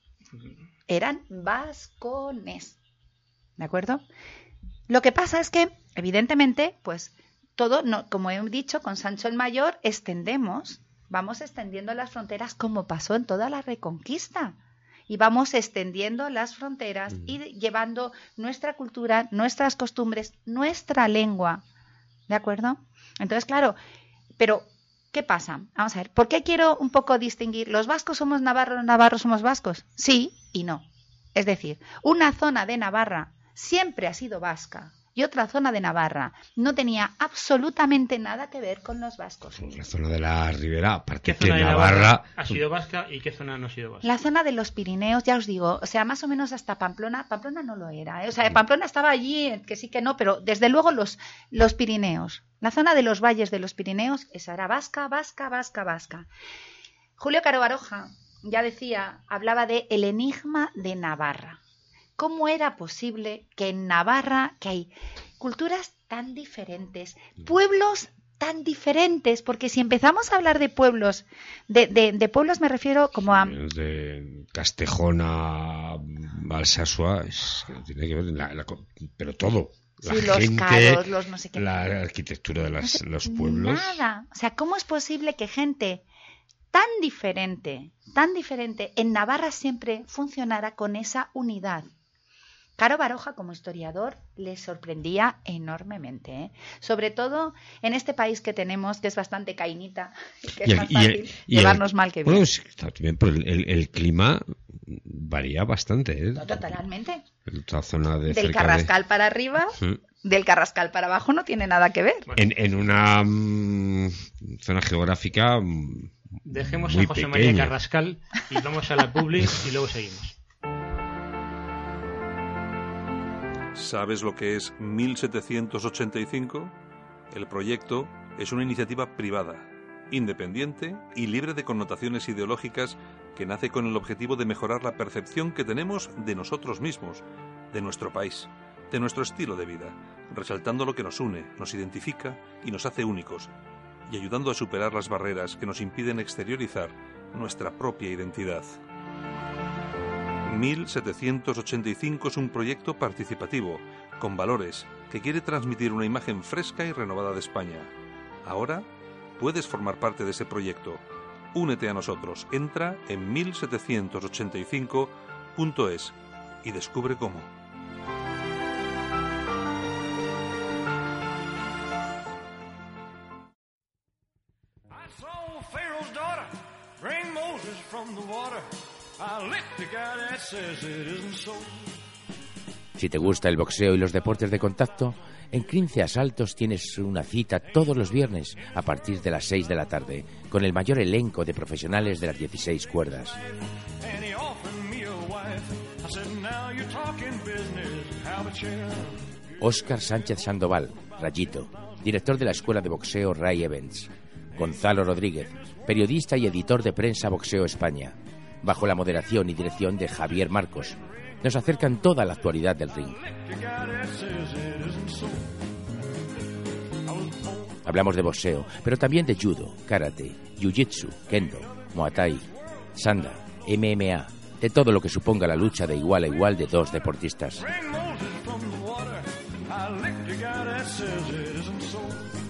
Eran vascones. ¿De acuerdo? Lo que pasa es que, evidentemente, pues todo, no, como he dicho, con Sancho el Mayor extendemos, vamos extendiendo las fronteras como pasó en toda la reconquista. Y vamos extendiendo las fronteras y llevando nuestra cultura, nuestras costumbres, nuestra lengua. ¿De acuerdo? Entonces, claro, pero ¿Qué pasa? Vamos a ver, ¿por qué quiero un poco distinguir? ¿Los vascos somos navarros, los navarros somos vascos? Sí y no. Es decir, una zona de Navarra siempre ha sido vasca y otra zona de Navarra no tenía absolutamente nada que ver con los vascos. Pues la zona de la Ribera, aparte ¿Qué que zona de Navarra... Navarra ha sido vasca y qué zona no ha sido vasca? La zona de los Pirineos, ya os digo, o sea, más o menos hasta Pamplona, Pamplona no lo era, ¿eh? o sea, Pamplona estaba allí, que sí que no, pero desde luego los, los Pirineos, la zona de los valles de los Pirineos, esa era vasca, vasca, vasca, vasca. Julio Caro Baroja ya decía, hablaba de el enigma de Navarra. ¿Cómo era posible que en Navarra, que hay culturas tan diferentes, pueblos tan diferentes? Porque si empezamos a hablar de pueblos, de, de- de pueblos me refiero como a... de Castejón a Alsasua, es, tiene que ver, la- pero todo. La Sí, los gente, caros, los no sé qué. la arquitectura de No las- sé, los pueblos. Nada. O sea, ¿cómo es posible que gente tan diferente, tan diferente, en Navarra siempre funcionara con esa unidad? Caro Baroja, como historiador, le sorprendía enormemente. ¿eh? Sobre todo en este país que tenemos, que es bastante cainita, y que es Y el- más y el- fácil y el- llevarnos mal que bien. Bueno, sí, está bien, pero el, el- el clima varía bastante. ¿eh? Totalmente. La zona de Del de- Carrascal para arriba, del Carrascal para abajo no tiene nada que ver. En, en una mm, zona geográfica Dejemos muy a José María. Carrascal y vamos a la publi y luego seguimos. ¿Sabes lo que es 1785? El proyecto es una iniciativa privada, independiente y libre de connotaciones ideológicas que nace con el objetivo de mejorar la percepción que tenemos de nosotros mismos, de nuestro país, de nuestro estilo de vida, resaltando lo que nos une, nos identifica y nos hace únicos, y ayudando a superar las barreras que nos impiden exteriorizar nuestra propia identidad. 1785 es un proyecto participativo, con valores, que quiere transmitir una imagen fresca y renovada de España. Ahora puedes formar parte de ese proyecto. Únete a nosotros. Entra en 1785.es y descubre cómo. Si te gusta el boxeo y los deportes de contacto, en Crince Asaltos tienes una cita todos los viernes a partir de las 6 de la tarde con el mayor elenco de profesionales de las 16 cuerdas. Óscar Sánchez Sandoval, Rayito, director de la Escuela de Boxeo Ray Evans. Gonzalo Rodríguez, periodista y editor de Prensa Boxeo España. Bajo la moderación y dirección de Javier Marcos. Nos acercan toda la actualidad del ring. Hablamos de boxeo, pero también de judo, karate, jiu-jitsu, kendo, muay thai, sanda, MMA, de todo lo que suponga la lucha de igual a igual de dos deportistas.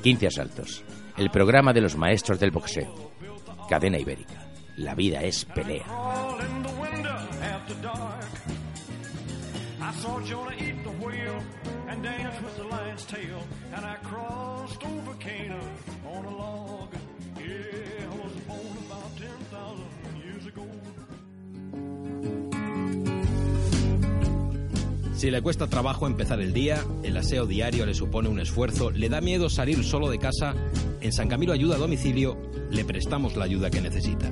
15 asaltos, el programa de los maestros del boxeo. Cadena Ibérica. La vida es pelea. All in the window after dark. I saw Jonah eat the whale and dance with the lion's tail. And I crossed over Canaan on a log. Yeah, I was born about 10,000 years ago. Si le cuesta trabajo empezar el día, el aseo diario le supone un esfuerzo, le da miedo salir solo de casa, en San Camilo Ayuda a Domicilio le prestamos la ayuda que necesita.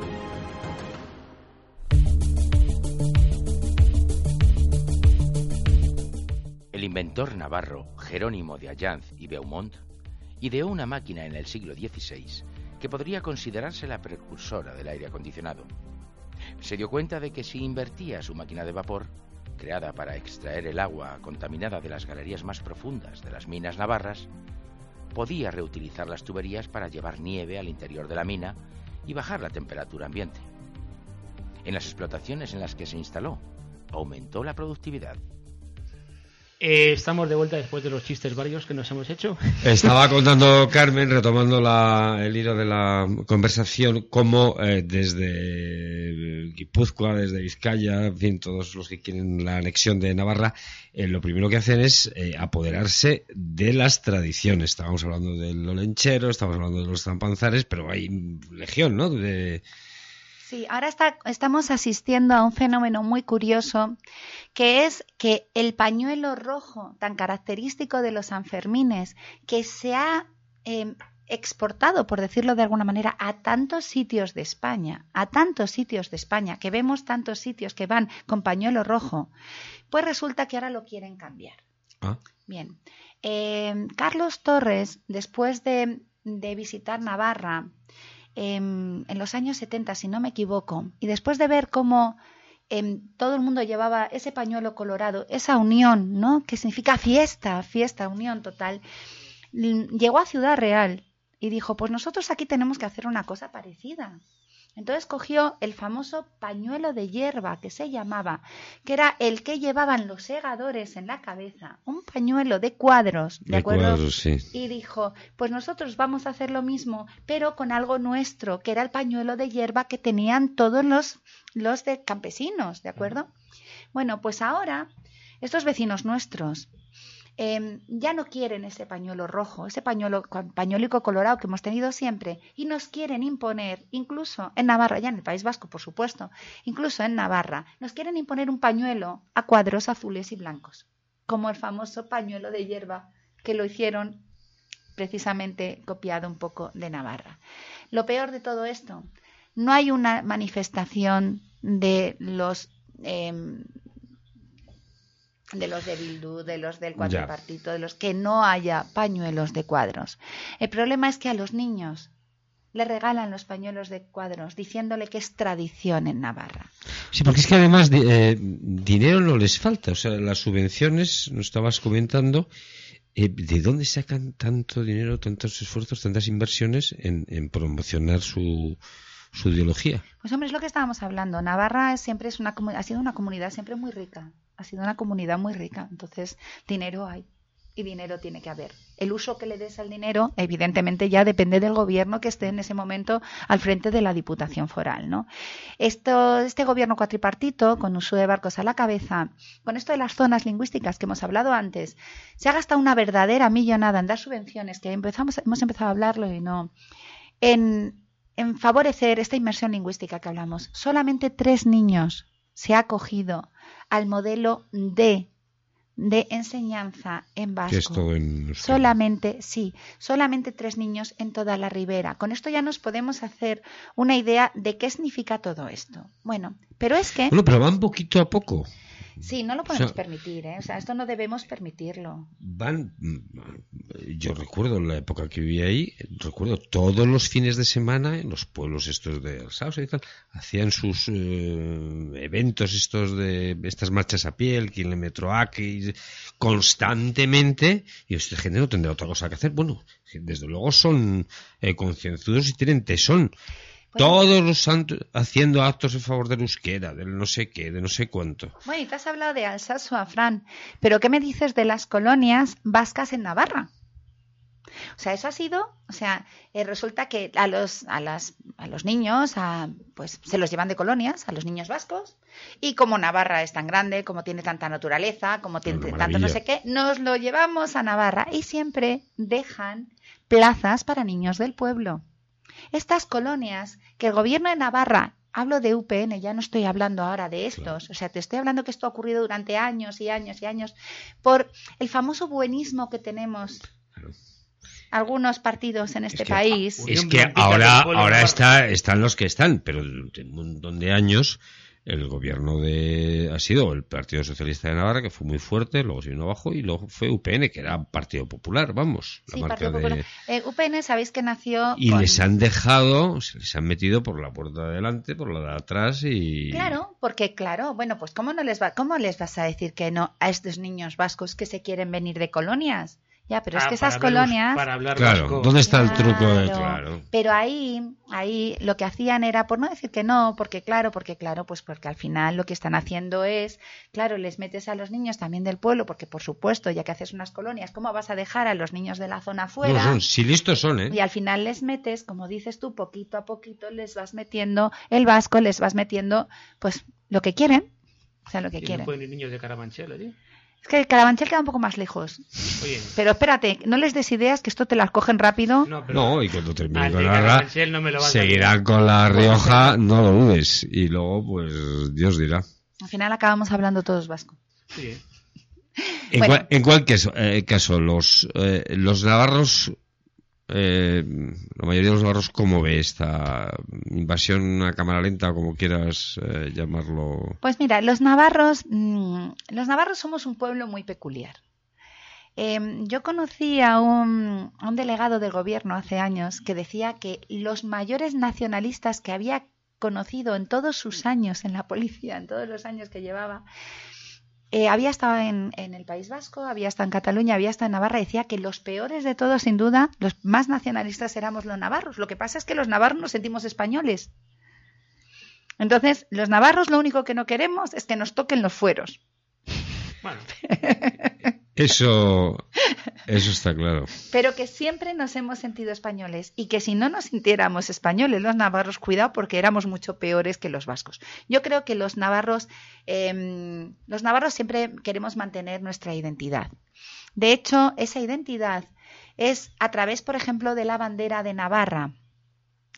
Inventor navarro Jerónimo de Allanz y Beaumont ideó una máquina en el siglo XVI que podría considerarse la precursora del aire acondicionado. Se dio cuenta de que si invertía su máquina de vapor, creada para extraer el agua contaminada de las galerías más profundas de las minas navarras, podía reutilizar las tuberías para llevar nieve al interior de la mina y bajar la temperatura ambiente. En las explotaciones en las que se instaló, aumentó la productividad. Eh, estamos de vuelta después de los chistes varios que nos hemos hecho. Estaba contando Carmen, retomando la- el hilo de la conversación, cómo eh, desde Guipúzcoa, desde Vizcaya, en fin, todos los que quieren la anexión de Navarra, eh, lo primero que hacen es eh, apoderarse de las tradiciones. Estábamos hablando del olenchero, estábamos hablando de los zampanzares, pero hay legión, ¿no? De, Sí, ahora está- estamos asistiendo a un fenómeno muy curioso, que es que el pañuelo rojo, tan característico de los Sanfermines, que se ha eh, exportado, por decirlo de alguna manera, a tantos sitios de España, a tantos sitios de España, que vemos tantos sitios que van con pañuelo rojo, pues resulta que ahora lo quieren cambiar. Ah. Bien. Eh, Carlos Torres, después de, de visitar Navarra em, en los años 70, si no me equivoco, y después de ver cómo em, todo el mundo llevaba ese pañuelo colorado, esa unión, ¿no? Que significa fiesta, fiesta, unión total, llegó a Ciudad Real y dijo, pues nosotros aquí tenemos que hacer una cosa parecida. Entonces cogió el famoso pañuelo de hierba que se llamaba, que era el que llevaban los segadores en la cabeza, un pañuelo de cuadros, ¿de, de acuerdo? cuadros, sí. Y dijo, pues nosotros vamos a hacer lo mismo, pero con algo nuestro, que era el pañuelo de hierba que tenían todos los, los de campesinos, ¿de acuerdo? Bueno, pues ahora estos vecinos nuestros eh, ya no quieren ese pañuelo rojo, ese pañuelo pañuelico colorado que hemos tenido siempre, y nos quieren imponer, incluso en Navarra, ya en el País Vasco, por supuesto, incluso en Navarra, nos quieren imponer un pañuelo a cuadros azules y blancos, como el famoso pañuelo de hierba que lo hicieron precisamente copiado un poco de Navarra. Lo peor de todo esto, no hay una manifestación de los em, de los de Bildu, de los del cuatripartito, de los que no haya pañuelos de cuadros. El problema es que a los niños le regalan los pañuelos de cuadros diciéndole que es tradición en Navarra. Sí, porque es que además eh, dinero no les falta. O sea, las subvenciones, nos estabas comentando, eh, ¿de dónde sacan tanto dinero, tantos esfuerzos, tantas inversiones en, en promocionar su, su ideología? Pues hombre, es lo que estábamos hablando. Navarra siempre es una ha sido una comunidad siempre muy rica. Ha sido una comunidad muy rica. Entonces, dinero hay. Y dinero tiene que haber. El uso que le des al dinero, evidentemente, ya depende del gobierno que esté en ese momento al frente de la Diputación Foral, ¿no? Esto, este gobierno cuatripartito, con Usue Barcos a la cabeza, con esto de las zonas lingüísticas que hemos hablado antes, se ha gastado una verdadera millonada en dar subvenciones, que empezamos, hemos empezado a hablarlo y no, en, en favorecer esta inmersión lingüística que hablamos. Solamente tres niños se ha acogido al modelo D de enseñanza en vasco. Que es todo en euskera. Solamente, sí, solamente tres niños en toda la ribera. Con esto ya nos podemos hacer una idea de qué significa todo esto. Bueno, pero es que, Bueno, pero van poquito a poco. Sí, no lo podemos sea- permitir, ¿eh? O sea, esto no debemos permitirlo. Van, yo recuerdo la época que vivía ahí, recuerdo todos los fines de semana en los pueblos estos de Alsauce y tal, hacían sus eh, eventos estos de estas marchas a pie, el kilómetro A, que constantemente, y esta gente no tendrá otra cosa que hacer. Bueno, desde luego son eh, concienzudos y tienen tesón. Bueno. Todos los santos haciendo actos en favor del euskera, del no sé qué, de no sé cuánto. Bueno, y te has hablado de Alsace Fran, pero ¿qué me dices de las colonias vascas en Navarra? O sea, eso ha sido, o sea, eh, resulta que a los, a, las, a los niños, a, pues se los llevan de colonias, a los niños vascos, y como Navarra es tan grande, como tiene tanta naturaleza, como tiene tanto no sé qué, nos lo llevamos a Navarra y siempre dejan plazas para niños del pueblo. Estas colonias que el gobierno de Navarra, hablo de UPN, ya no estoy hablando ahora de estos, o sea, te estoy hablando que esto ha ocurrido durante años y años y años por el famoso buenismo que tenemos algunos partidos en este que- país. Es que ahora, ahora está, están los que están, pero durante un montón de años el gobierno de ha sido el Partido Socialista de Navarra, que fue muy fuerte, luego se vino abajo, y luego fue UPN, que era Partido Popular, vamos, la Sí, marca de... Popular. Eh, UPN, sabéis que nació. Y con- les han dejado, se les han metido por la puerta de adelante, por la de atrás y... Claro, porque claro, bueno, pues cómo no les va, cómo les vas a decir que no a estos niños vascos que se quieren venir de colonias. Ya, pero es Ah, que esas para hablar- colonias. Para hablar Claro. ¿dónde está el truco de Claro. claro? Pero ahí, ahí lo que hacían era, por no decir que no, porque claro, porque claro, pues porque al final lo que están haciendo es, claro, les metes a los niños también del pueblo, porque por supuesto, ya que haces unas colonias, ¿cómo vas a dejar a los niños de la zona No, fuera? son, si listos son, ¿eh? Y al final les metes, como dices tú, poquito a poquito les vas metiendo el vasco, les vas metiendo, pues, lo que quieren. O sea, lo que Y no quieren. pueden ir niños de Carabanchel allí. Es que Carabanchel queda un poco más lejos. Oye, Pero espérate, no les des ideas que esto te las cogen rápido. no, pero No, y cuando termine con la no me lo vas a seguirán con la Rioja, no lo dudes. Y luego, pues, Dios dirá. Al final acabamos hablando todos vasco. Sí. En, Bueno. cual- en cualquier caso, eh, caso, los, eh, los navarros, eh, la mayoría de los navarros, ¿cómo ve esta invasión a cámara lenta, o como quieras eh, llamarlo? Pues mira, los navarros, mm, los navarros somos un pueblo muy peculiar. Eh, yo conocí a un, a un delegado del gobierno hace años que decía que los mayores nacionalistas que había conocido en todos sus años en la policía, en todos los años que llevaba, eh, había estado en, en el País Vasco, había estado en Cataluña, había estado en Navarra, decía que los peores de todos, sin duda, los más nacionalistas éramos los navarros. Lo que pasa es que los navarros nos sentimos españoles. Entonces, los navarros lo único que no queremos es que nos toquen los fueros. Bueno, Eso, eso está claro. Pero que siempre nos hemos sentido españoles y que si no nos sintiéramos españoles los navarros, cuidado porque éramos mucho peores que los vascos. Yo creo que los navarros, eh, los navarros siempre queremos mantener nuestra identidad. De hecho, esa identidad es a través, por ejemplo, de la bandera de Navarra.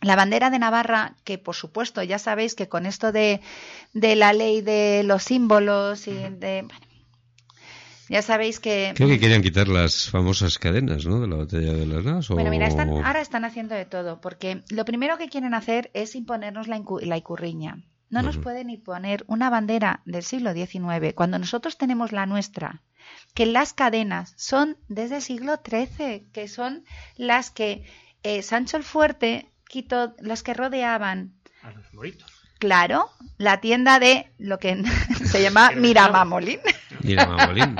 La bandera de Navarra, que por supuesto ya sabéis que con esto de, de la ley de los símbolos y de... bueno, ya sabéis que... Creo que querían quitar las famosas cadenas, ¿no? De la batalla de las Nas. o- Bueno, mira, están, ahora están haciendo de todo, porque lo primero que quieren hacer es imponernos la, incu- la icurriña. No nos pueden imponer una bandera del siglo XIX cuando nosotros tenemos la nuestra, que las cadenas son desde el siglo XIII, que son las que eh, Sancho el Fuerte quitó, las que rodeaban, a los moritos. claro, la tienda de lo que se llama Miramamolín. Mira, Mamolín.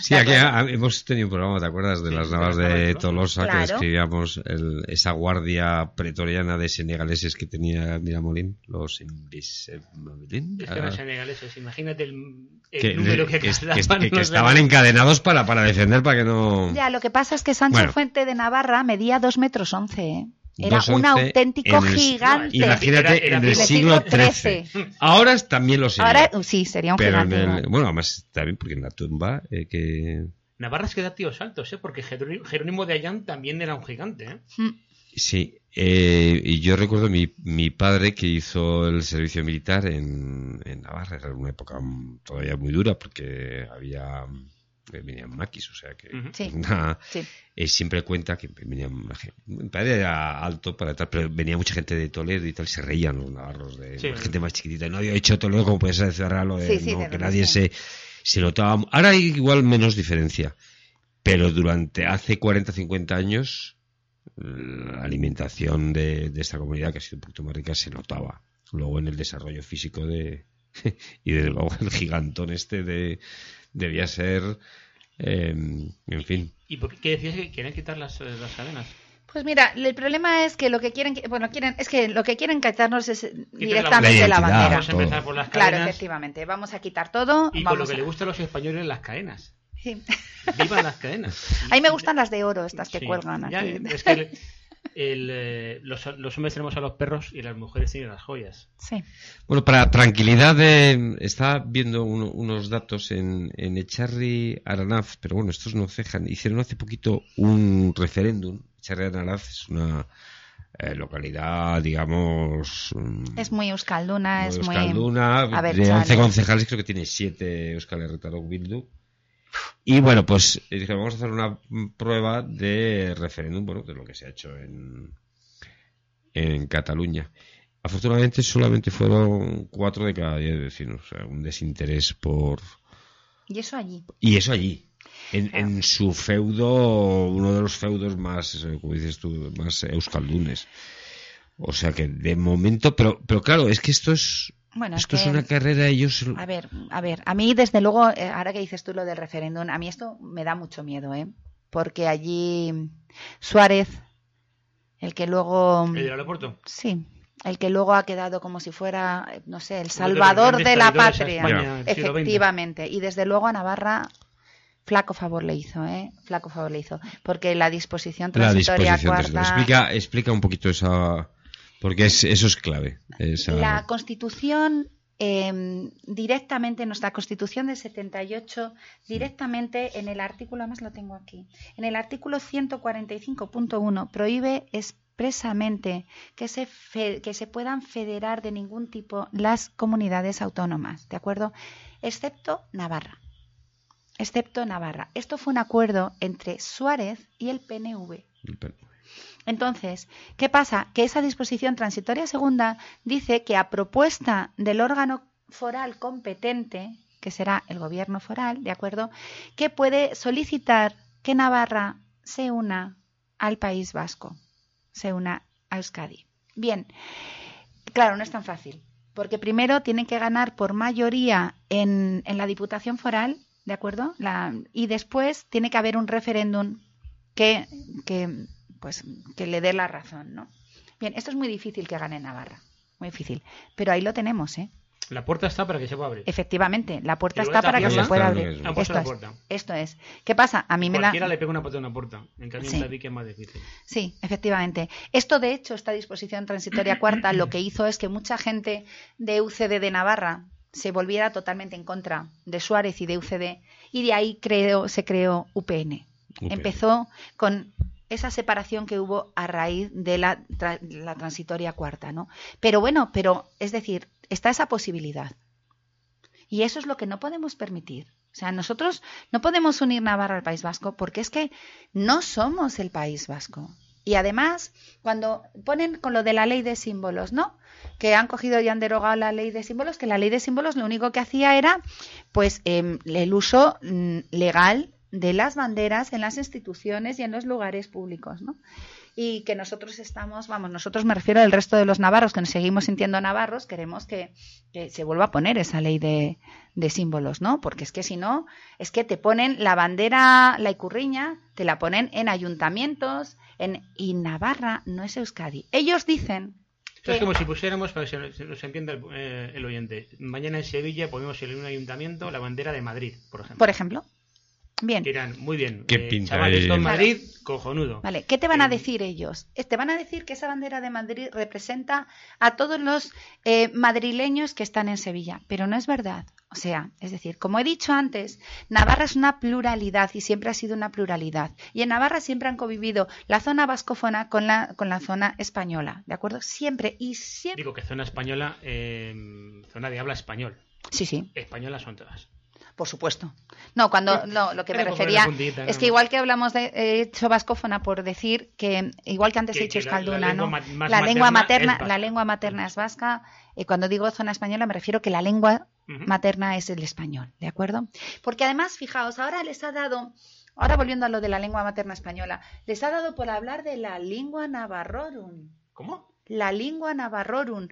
Sí, aquí ha- hemos tenido un programa, ¿te acuerdas? De Sí, las navas de Tolosa, que describíamos el- esa guardia pretoriana de senegaleses que tenía Miramolín, los Invisemolín. Es que eran senegaleses, imagínate el, el que, número que, que- que- que- estaban de- encadenados para, para defender, para que no... Ya, lo que pasa es que Sancho Bueno. Fuente de Navarra medía dos metros once. ¿eh? Era 2,11 un auténtico en el- gigante. Imagínate, Era- era en el siglo siglo XIII. Ahora también lo sería. Ahora uh, sí, sería un pero gigante. el- bueno, además también porque en la tumba eh, que Navarra es que da tíos altos, ¿eh? Porque Jerónimo, de Ayán también era un gigante, ¿eh? Mm. Sí, eh, y yo recuerdo mi, mi padre que hizo el servicio militar en, en Navarra, era una época mm, todavía muy dura porque había venían maquis, o sea que. Sí. una- Sí. eh, siempre cuenta que venía mi padre era alto para tal, pero venía mucha gente de Toledo y tal, se reían los navarros de Sí. la gente más chiquitita, no había hecho Toledo como puede ser cerrarlo de Sí, sí, no, de que nadie se, se notaba, ahora hay igual menos diferencia, pero durante hace 40, 50 años la alimentación de, de esta comunidad, que ha sido un poquito más rica, se notaba. Luego en el desarrollo físico de. y desde luego el gigantón este de, debía ser. eh, en fin. ¿Y por qué, decías que querían quitar las, eh, las cadenas? Pues mira, el problema es que lo que quieren, bueno, quieren, es que lo que quieren quitarnos es directamente la, bandera. Vamos a empezar por las Claro, cadenas efectivamente. Vamos a quitar todo. y con lo vamos que a- le gusta a los españoles las cadenas. Sí. ¡Vivan las cadenas! A mí me gustan las de oro, estas que Sí, cuelgan ya, aquí. es que el- eh, los, los hombres tenemos a los perros y las mujeres tienen las joyas. Sí. Bueno, para tranquilidad, de, estaba viendo uno- unos datos en, en Echarri Aranaz, pero bueno, estos no cejan. Hicieron hace poquito un referéndum. Echarri Aranaz es una eh, localidad, digamos. mm, Es muy euskalduna, es muy... Euskalduna, A ver, de 11 chale. concejales creo que tiene 7 Euskal Herritarrok Bildu. Y bueno, pues eh, vamos a hacer una prueba de referéndum, bueno, de lo que se ha hecho en, en Cataluña. Afortunadamente solamente fueron cuatro de cada diez vecinos, o sea, un desinterés por... Y eso allí. Y eso allí, en, en su feudo, uno de los feudos más, eh, como dices tú, más euskaldunes. O sea que de momento, pero, pero claro, es que esto es, Bueno, esto es, que- una carrera, ellos... A ver, a ver, a mí desde luego, eh, ahora que dices tú lo del referéndum, a mí esto me da mucho miedo, ¿eh? Porque allí Suárez, el que luego... ¿El del aeropuerto? Sí, el que luego ha quedado como si fuera, eh, no sé, el de salvador de la patria. España. Efectivamente. Y desde luego a Navarra, flaco favor le hizo, ¿eh? Flaco favor le hizo. Porque la disposición La transitoria disposición cuarta... transitoria. Explica, explica un poquito esa... Porque es, eso es clave. esa- La Constitución eh, directamente, nuestra Constitución de 78, directamente en el artículo, además lo tengo aquí, en el artículo 145.1 prohíbe expresamente que se, fe- que se puedan federar de ningún tipo las comunidades autónomas, ¿de acuerdo? Excepto Navarra. Excepto Navarra. Esto fue un acuerdo entre Suárez y el PNV. Entonces, ¿qué pasa? Que esa disposición transitoria segunda dice que a propuesta del órgano foral competente, que será el gobierno foral, ¿de acuerdo? Que puede solicitar que Navarra se una al País Vasco, se una a Euskadi. Bien, claro, no es tan fácil, porque primero tienen que ganar por mayoría en, la Diputación Foral, ¿de acuerdo? La- y después tiene que haber un referéndum que, pues, que le dé la razón, ¿no? Bien, esto es muy difícil que gane Navarra, muy difícil, pero ahí lo tenemos, ¿eh? La puerta está para que se pueda abrir. Efectivamente, la puerta está para que se pueda abrir. Esto la es, esto es. ¿Qué pasa? A mí me da... Cualquiera le pega una patada a una puerta. En cambio, Sí. un tabique es más difícil. Sí, efectivamente. Esto, de hecho, esta disposición transitoria cuarta, lo que hizo es que mucha gente de UCD de Navarra se volviera totalmente en contra de Suárez y de UCD, y de ahí creó, se creó UPN. UPN. Empezó con esa separación que hubo a raíz de la, tra- la transitoria cuarta, ¿no? Pero bueno, pero es decir, está esa posibilidad. Y eso es lo que no podemos permitir. O sea, nosotros no podemos unir Navarra al País Vasco porque es que no somos el País Vasco. Y además, cuando ponen con lo de la ley de símbolos, ¿no? Que han cogido y han derogado la ley de símbolos, que la ley de símbolos lo único que hacía era, pues, em, el uso mm, legal de las banderas en las instituciones y en los lugares públicos, ¿no? y que nosotros estamos, vamos, nosotros me refiero al resto de los navarros que nos seguimos sintiendo navarros, queremos que, que se vuelva a poner esa ley de, de símbolos, ¿no? Porque es que si no, es que te ponen la bandera, la icurriña, te la ponen en ayuntamientos, en, y Navarra no es Euskadi. Ellos dicen es como si pusiéramos, para que se, se nos entienda el, eh, el oyente, mañana en Sevilla ponemos en un ayuntamiento la bandera de Madrid, por ejemplo. por ejemplo, bien, dirán, muy bien, ¿Qué eh, pinta chavales, Claro. Madrid, cojonudo. Vale, ¿qué te van a Eh, decir ellos? Te van a decir que esa bandera de Madrid representa a todos los eh, madrileños que están en Sevilla, pero no es verdad. O sea, es decir, como he dicho antes, Navarra es una pluralidad y siempre ha sido una pluralidad. Y en Navarra siempre han convivido la zona vascófona con la, con la zona española, ¿de acuerdo? Siempre y siempre. Digo que zona española, eh, zona de habla español. Sí, sí, Españolas son todas. Por supuesto. No, cuando no, lo que me refería puntita, es que igual que hablamos de hecho vascófona por decir que igual que antes Que- he dicho la escalduna, lengua ¿no? más la lengua materna la lengua materna es vasca. Y cuando digo zona española me refiero que la lengua materna es el español, ¿de acuerdo? Porque además, fijaos, ahora les ha dado Ahora volviendo a lo de la lengua materna española, les ha dado por hablar de la lengua navarrorum. ¿Cómo? La lengua navarrorum.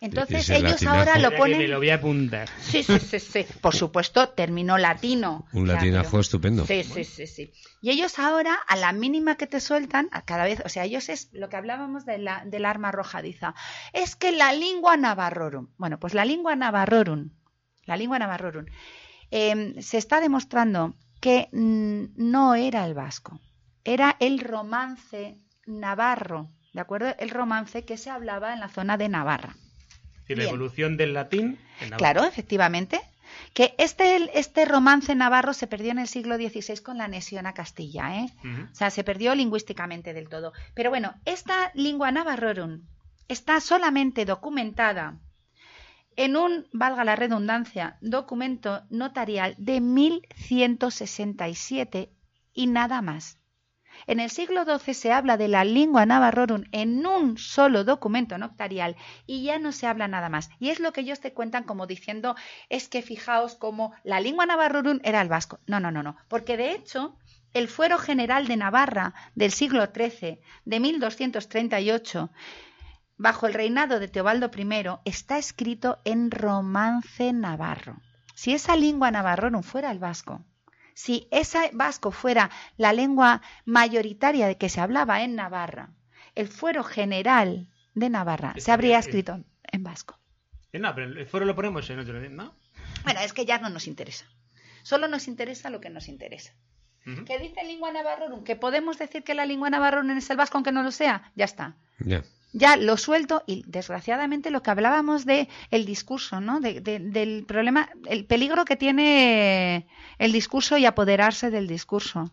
Entonces ellos latinazo. ahora lo ponen Me lo voy a apuntar. Sí, sí, sí, sí. Por supuesto, término latino. Un latinazo pero- estupendo. Sí, sí, sí, sí. Y ellos ahora, a la mínima que te sueltan, a cada vez, o sea, ellos es lo que hablábamos de la, del arma arrojadiza. Es que la lengua navarrorum. Bueno, pues la lengua navarrorum, la lengua navarrorum, eh, se está demostrando que no era el vasco, era el romance navarro, ¿de acuerdo? El romance que se hablaba en la zona de Navarra. Decir, la evolución del latín. en. Claro, efectivamente. Que este, este romance navarro se perdió en el siglo XVI con la anexión a Castilla, ¿eh? O sea, se perdió lingüísticamente del todo. Pero bueno, esta lengua navarrorum está solamente documentada en un, valga la redundancia, documento notarial de 1167 y nada más. En el siglo XII se habla de la lingua navarrorum en un solo documento notarial y ya no se habla nada más. Y es lo que ellos te cuentan como diciendo, es que fijaos como la lengua navarrorum era el vasco. No, no, no, no. Porque de hecho, el fuero general de Navarra del siglo XIII, de 1238, bajo el reinado de Teobaldo I, está escrito en romance navarro. Si esa lengua navarrorum fuera el vasco, si ese vasco fuera la lengua mayoritaria de que se hablaba en Navarra, el fuero general de Navarra se habría escrito en vasco. Eh, No, pero el fuero lo ponemos en otro, ¿no? Bueno, es que ya no nos interesa. Solo nos interesa lo que nos interesa. ¿Qué dice lengua navarrorum? ¿Que podemos decir que la lengua navarrorum es el vasco aunque no lo sea? Ya está. Ya. Ya lo suelto y desgraciadamente lo que hablábamos de el discurso, ¿no? De- de- del problema, el peligro que tiene el discurso y apoderarse del discurso.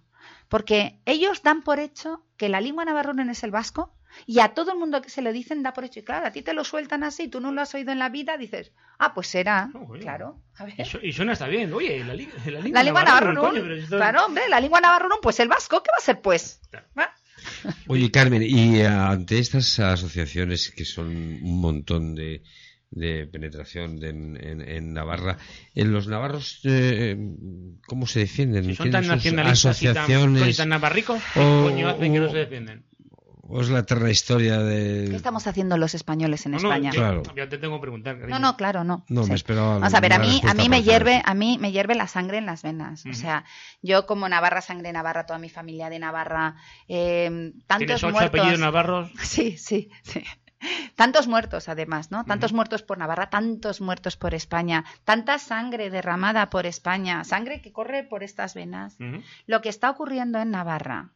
Porque ellos dan por hecho que la lengua navarrona es el vasco y a todo el mundo que se lo dicen da por hecho. Y claro, a ti te lo sueltan así, tú no lo has oído en la vida, dices, ah, pues será. Oh, oye. Claro, a ver. Y, su- y suena hasta bien. Oye, la, la lengua La lengua navarrona, esto- claro, hombre, la lengua navarrona, pues el vasco, ¿qué va a ser pues? ¿Va? Oye, Carmen, y eh, ante estas asociaciones que son un montón de, de penetración de- en, en- en Navarra, ¿en los navarros eh, cómo se defienden? Si son ¿Tienen tan nacionalistas y tan, asociaciones? y tan navarricos, ¿qué o- coño hacen que no se defienden? ¿O es la eterna historia ¿Qué de...? estamos haciendo los españoles en No, no, España? yo- Claro. Ya te tengo que preguntar. No, cariño. no, claro, no. No, Sí. me esperaba Vamos a ver, a mí, a mí me hierve, a mí me hierve la sangre en las venas. O sea, yo como Navarra, sangre Navarra, toda mi familia de Navarra, eh, tantos Tienes ocho muertos. apellidos navarros. Sí, sí, sí. Tantos muertos, además, ¿no? Tantos muertos por Navarra, tantos muertos por España, tanta sangre derramada por España, sangre que corre por estas venas. Lo que está ocurriendo en Navarra,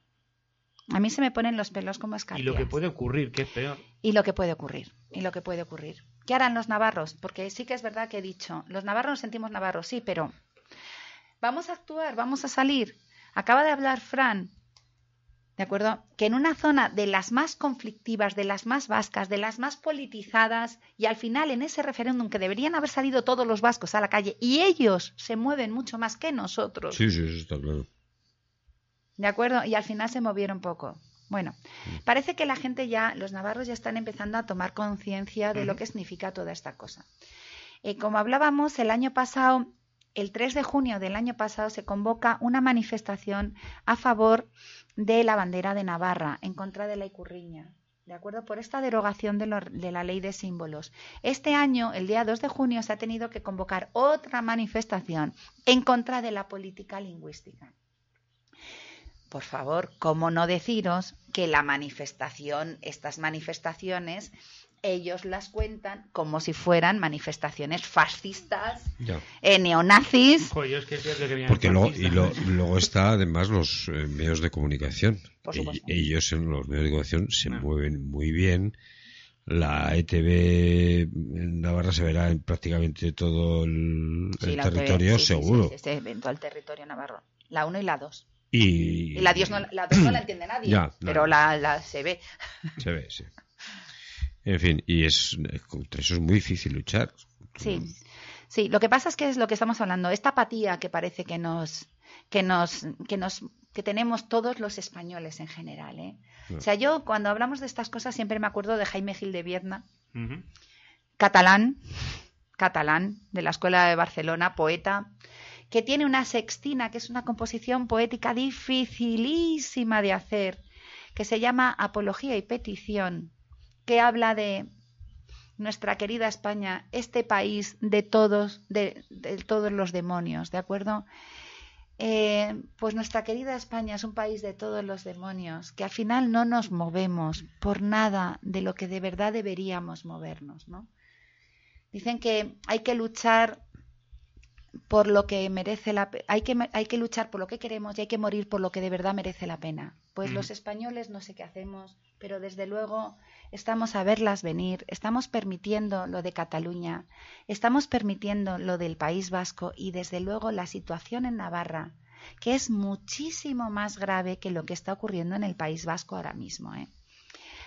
a mí se me ponen los pelos como Y escarpias. lo que puede ocurrir, que es peor. Y lo que puede ocurrir, y lo que puede ocurrir. ¿Qué harán los navarros? Porque sí que es verdad que he dicho, los navarros nos sentimos navarros, sí, pero vamos a actuar, vamos a salir. Acaba de hablar Fran, ¿de acuerdo? Que en una zona de las más conflictivas, de las más vascas, de las más politizadas, y al final en ese referéndum que deberían haber salido todos los vascos a la calle, y ellos se mueven mucho más que nosotros. Sí, sí, eso está claro. ¿De acuerdo? Y al final se movieron poco. Bueno, parece que la gente ya, los navarros ya están empezando a tomar conciencia de lo que significa toda esta cosa. Eh, como hablábamos, el año pasado, el 3 de junio del año pasado, se convoca una manifestación a favor de la bandera de Navarra, en contra de la Icurriña. ¿De acuerdo? Por esta derogación de, lo- de la ley de símbolos. Este año, el día 2 de junio, se ha tenido que convocar otra manifestación en contra de la política lingüística. Por favor, ¿cómo no deciros que la manifestación, estas manifestaciones, ellos las cuentan como si fueran manifestaciones fascistas, eh, neonazis? Joder, yo es que es cierto que vienen Porque luego, y lo- luego está además los eh, medios de comunicación. Supuesto. ellos en los medios de comunicación se Ah. mueven muy bien. La ETV en Navarra se verá en prácticamente todo el, Sí, el la UTV, territorio, sí, seguro. Sí, sí, sí, en todo el territorio navarro. La 1 y la 2. Y, Y la 2 no, la, dos no la entiende nadie, Ya, pero la, la se ve. se ve, sí. En fin, y es contra eso es muy difícil luchar. Sí, sí. Lo que pasa es que es lo que estamos hablando. Esta apatía que parece que nos, que nos, que nos, que tenemos todos los españoles en general. ¿eh? O sea, yo cuando hablamos de estas cosas siempre me acuerdo de Jaime Gil de Viedma, catalán, catalán de la Escuela de Barcelona, poeta, que tiene una sextina, que es una composición poética dificilísima de hacer, que se llama Apología y Petición, que habla de nuestra querida España, este país de todos, de, todos los demonios, ¿de acuerdo? Eh, pues nuestra querida España es un país de todos los demonios, que al final no nos movemos por nada de lo que de verdad deberíamos movernos, ¿no? Dicen que hay que luchar por lo que merece la pena, hay que, hay que luchar por lo que queremos y hay que morir por lo que de verdad merece la pena. Pues Mm. los españoles no sé qué hacemos, pero desde luego estamos a verlas venir, estamos permitiendo lo de Cataluña, estamos permitiendo lo del País Vasco y desde luego la situación en Navarra, que es muchísimo más grave que lo que está ocurriendo en el País Vasco ahora mismo. ¿eh?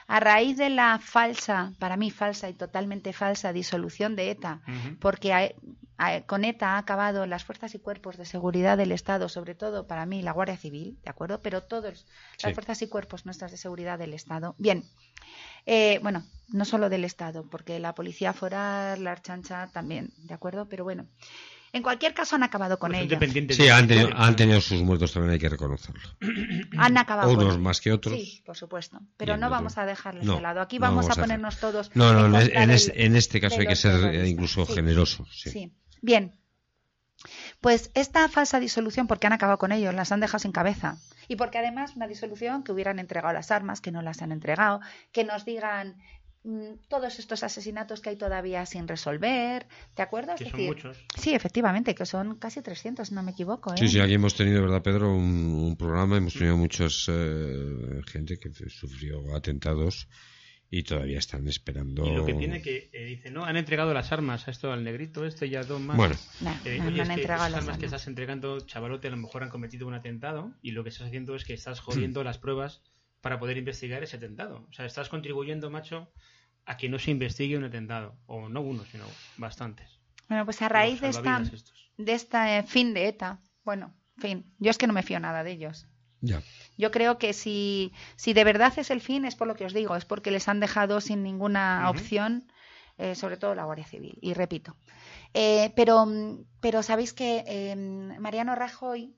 A raíz de la falsa, para mí falsa y totalmente falsa disolución de ETA, porque a- a- con ETA ha acabado las fuerzas y cuerpos de seguridad del Estado, sobre todo para mí la Guardia Civil, ¿de acuerdo? Pero todas las fuerzas y cuerpos nuestras de seguridad del Estado. Bien, eh, bueno, no solo del Estado, porque la Policía Foral, la Archancha también, ¿de acuerdo? Pero bueno, en cualquier caso han acabado con Pues son ello. dependientes Sí, han tenido, han tenido sus muertos también, hay que reconocerlo. Han acabado con Unos más que otros. Sí, por supuesto. Pero Bien, no otro- vamos a dejarles No, de lado. Aquí no vamos, a a ponernos todos. No, no, en, en, es- del- en este caso hay que ser eh, incluso Sí. generoso. Sí. Sí. Bien. Pues esta falsa disolución, porque han acabado con ellos, las han dejado sin cabeza. Y porque además una disolución que hubieran entregado las armas, que no las han entregado, que nos digan todos estos asesinatos que hay todavía sin resolver, ¿de acuerdo? Es Que son decir, muchos. Sí, efectivamente, que son casi 300, si no me equivoco. ¿eh? Sí, sí, aquí hemos tenido, ¿verdad, Pedro? Un, un programa, hemos tenido muchos eh, gente que sufrió atentados y todavía están esperando. Y lo que tiene que eh, dice, no, han entregado las armas a esto al negrito, este y a dos más. Bueno. No, Eh, no, oye, no es han que entregado esas las armas que estás entregando, chavalote, a lo mejor han cometido un atentado y lo que estás haciendo es que estás jodiendo las pruebas para poder investigar ese atentado. O sea, estás contribuyendo, macho, a que no se investigue un atentado. O no uno, sino bastantes. Bueno, pues a raíz de esta, estos. de este fin de ETA, bueno, fin, yo es que no me fío nada de ellos. Ya. Yo creo que si, si de verdad es el fin, es por lo que os digo, es porque les han dejado sin ninguna opción, eh, sobre todo la Guardia Civil. Y repito. Eh, pero, pero sabéis que eh, Mariano Rajoy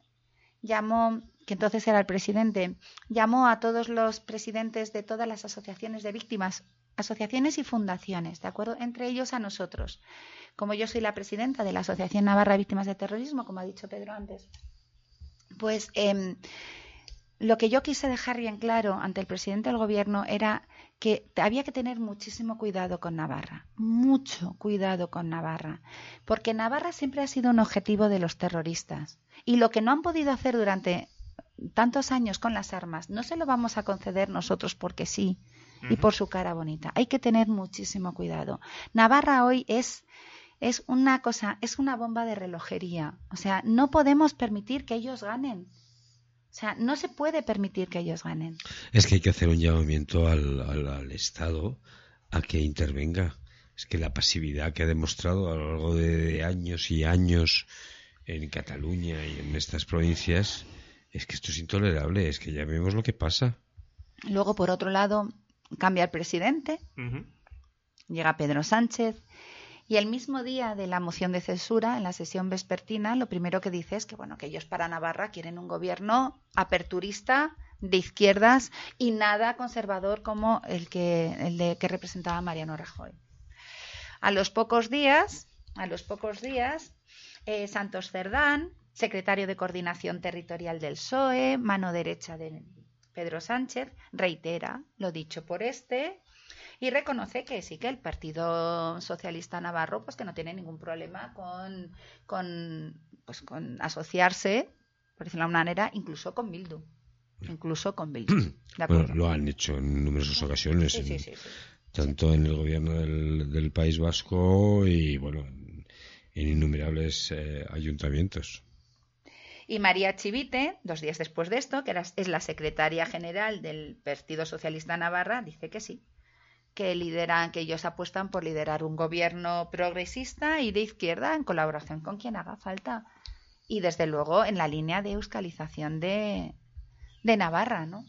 llamó, que entonces era el presidente, llamó a todos los presidentes de todas las asociaciones de víctimas, asociaciones y fundaciones, ¿de acuerdo? Entre ellos a nosotros. Como yo soy la presidenta de la Asociación Navarra de Víctimas de Terrorismo, como ha dicho Pedro antes, pues em, lo que yo quise dejar bien claro ante el presidente del gobierno era que había que tener muchísimo cuidado con Navarra, mucho cuidado con Navarra, porque Navarra siempre ha sido un objetivo de los terroristas y lo que no han podido hacer durante tantos años con las armas no se lo vamos a conceder nosotros porque sí y por su cara bonita. Hay que tener muchísimo cuidado. Navarra hoy es es una cosa, es una bomba de relojería. O sea, no podemos permitir que ellos ganen. O sea, no se puede permitir que ellos ganen. Es que hay que hacer un llamamiento al, al- al Estado a que intervenga. Es que la pasividad que ha demostrado a lo largo de años y años en Cataluña y en estas provincias, es que esto es intolerable. Es que ya vemos lo que pasa. Luego, por otro lado, cambia el presidente, llega Pedro Sánchez y el mismo día de la moción de censura, en la sesión vespertina, lo primero que dice es que bueno, que ellos para Navarra quieren un gobierno aperturista de izquierdas y nada conservador como el que el de que representaba Mariano Rajoy. A los pocos días, a los pocos días, eh, Santos Cerdán, secretario de Coordinación Territorial del PSOE, mano derecha de Pedro Sánchez, reitera lo dicho por este y reconoce que sí que el Partido Socialista Navarro pues que no tiene ningún problema con, con, pues, con asociarse, por decirlo de una manera, incluso con Bildu. Incluso con Bildu. Lo han hecho en numerosas ocasiones. Sí, sí, en- sí, sí. tanto en el gobierno del, del País Vasco y bueno en, en innumerables eh, ayuntamientos. Y María Chivite, dos días después de esto, que es la secretaria general del Partido Socialista Navarra, dice que sí, que lideran, que ellos apuestan por liderar un gobierno progresista y de izquierda en colaboración con quien haga falta. Y desde luego en la línea de euskalización de, de Navarra, ¿no?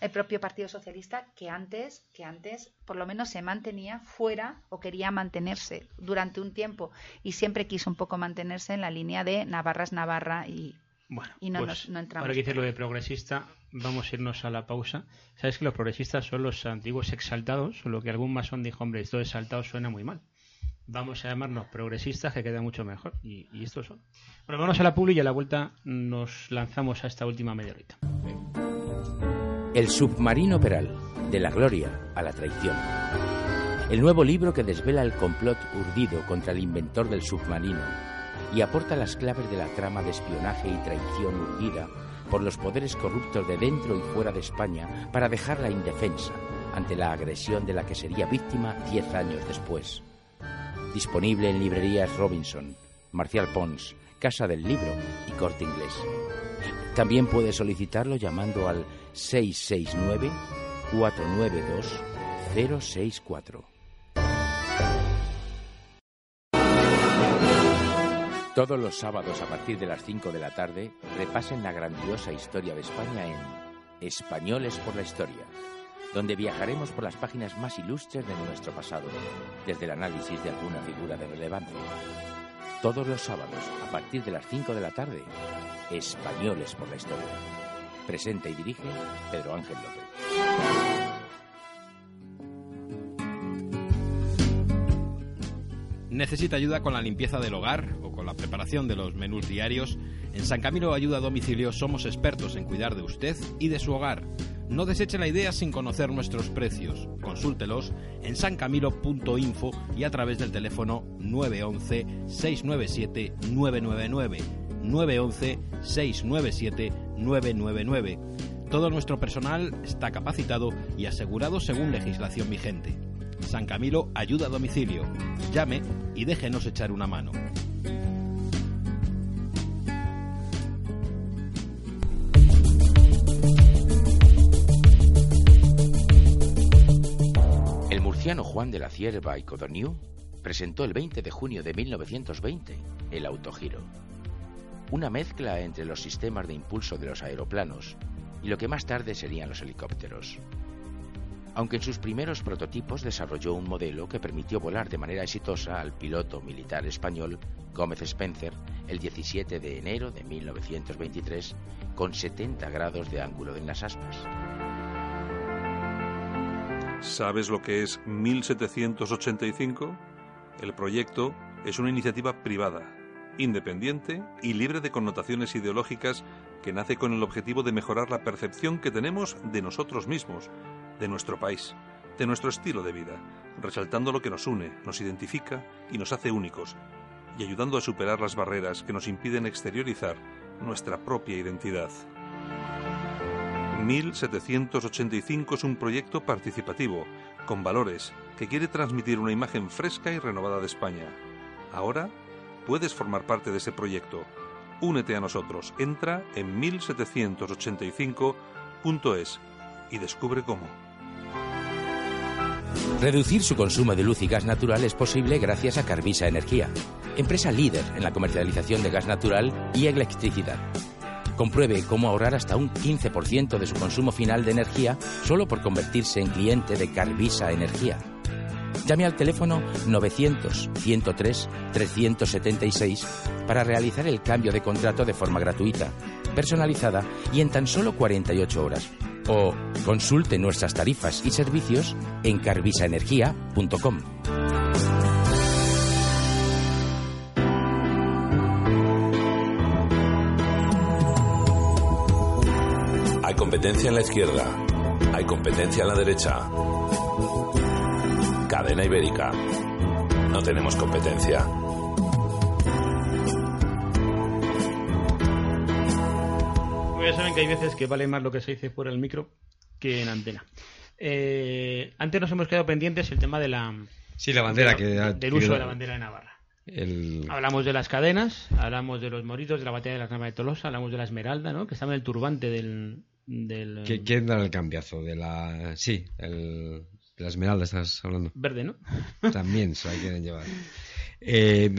El propio Partido Socialista que antes, que antes por lo menos se mantenía fuera o quería mantenerse durante un tiempo y siempre quiso un poco mantenerse en la línea de Navarra es Navarra y, Bueno, y no, pues, nos, no entramos. ahora que dices lo de progresista, vamos a irnos a la pausa. ¿Sabes que los progresistas son los antiguos exaltados? Solo que algún masón dijo, hombre, esto de exaltado suena muy mal. Vamos a llamarnos progresistas, que queda mucho mejor. Y, y estos son. Bueno, vamos a la publi y a la vuelta nos lanzamos a esta última media horita. El submarino Peral, de la gloria a la traición. El nuevo libro que desvela el complot urdido contra el inventor del submarino y aporta las claves de la trama de espionaje y traición urdida por los poderes corruptos de dentro y fuera de España para dejarla indefensa ante la agresión de la que sería víctima diez años después. Disponible en librerías Robinson, Marcial Pons, Casa del Libro y Corte Inglés. También puede solicitarlo llamando al 669 492 064. Todos los sábados a partir de las 5 de la tarde repasen la grandiosa historia de España en Españoles por la Historia, donde viajaremos por las páginas más ilustres de nuestro pasado, desde el análisis de alguna figura de relevancia. Todos los sábados a partir de las 5 de la tarde, Españoles por la Historia. Presenta y dirige Pedro Ángel López. ¿Necesita ayuda con la limpieza del hogar o con la preparación de los menús diarios? En San Camilo Ayuda a Domicilio somos expertos en cuidar de usted y de su hogar. No deseche la idea sin conocer nuestros precios. Consúltelos en sancamilo.info y a través del teléfono 911 697 999. 911 697 999. Todo nuestro personal está capacitado y asegurado según legislación vigente. San Camilo ayuda a domicilio. Llame y déjenos echar una mano. El murciano Juan de la Cierva y Codorniu presentó el 20 de junio de 1920 el autogiro. Una mezcla entre los sistemas de impulso de los aeroplanos y lo que más tarde serían los helicópteros aunque en sus primeros prototipos desarrolló un modelo que permitió volar de manera exitosa al piloto militar español Gómez Spencer el 17 de enero de 1923 con 70 grados de ángulo en las aspas. ¿Sabes lo que es 1785? El proyecto es una iniciativa privada, independiente y libre de connotaciones ideológicas que nace con el objetivo de mejorar la percepción que tenemos de nosotros mismos de nuestro país, de nuestro estilo de vida, resaltando lo que nos une, nos identifica y nos hace únicos, y ayudando a superar las barreras que nos impiden exteriorizar nuestra propia identidad. 1785 es un proyecto participativo, con valores, que quiere transmitir una imagen fresca y renovada de España. Ahora puedes formar parte de ese proyecto. Únete a nosotros. Entra en 1785.es y descubre cómo. Reducir su consumo de luz y gas natural es posible gracias a Carvisa Energía, empresa líder en la comercialización de gas natural y electricidad. Compruebe cómo ahorrar hasta un 15% de su consumo final de energía solo por convertirse en cliente de Carvisa Energía. Llame al teléfono 900-103-376 para realizar el cambio de contrato de forma gratuita, personalizada y en tan solo 48 horas o consulte nuestras tarifas y servicios en carvisaenergia.com. Hay competencia en la izquierda, hay competencia en la derecha. Cadena ibérica. No tenemos competencia. ya saben que hay veces que vale más lo que se dice fuera del micro que en antena. Eh, antes nos hemos quedado pendientes el tema de la. Sí, la bandera de- que. del uso de la bandera de Navarra. El... Hablamos de las cadenas, hablamos de los moritos, de la batalla de la Cama de Tolosa, hablamos de la esmeralda, ¿no? Que estaba en el turbante del. del ¿Qui- ¿Quién da el cambiazo? De la. Sí, el... de la esmeralda estás hablando. verde, ¿no? También se la quieren llevar. Eh,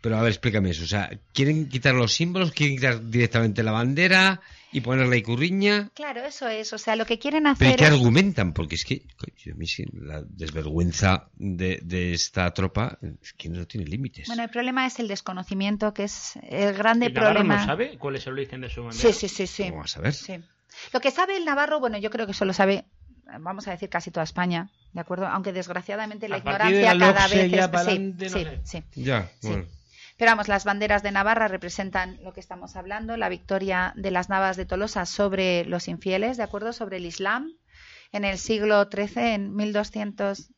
pero a ver, explícame eso. O sea, ¿quieren quitar los símbolos? ¿Quieren quitar directamente la bandera y poner la icurriña? Claro, eso es. O sea, lo que quieren ¿Pero hacer qué es... argumentan? Porque es que coño, a mí sí, la desvergüenza de, de esta tropa es que no tiene límites. Bueno, el problema es el desconocimiento, que es el grande ¿El Navarro problema. no sabe cuál es el origen de su bandera? Sí, sí, sí, sí. ¿Cómo vas a ver? Sí. Lo que sabe el Navarro, bueno, yo creo que eso lo sabe, vamos a decir casi toda España, ¿de acuerdo? Aunque desgraciadamente la A partir de ignorancia la cada vez ya es... para sí, no sí, sé. sí. Ya, Sí. bueno. Pero vamos, las banderas de Navarra representan lo que estamos hablando, la victoria de las Navas de Tolosa sobre los infieles, ¿de acuerdo? Sobre el Islam en el siglo XIII, en 1212.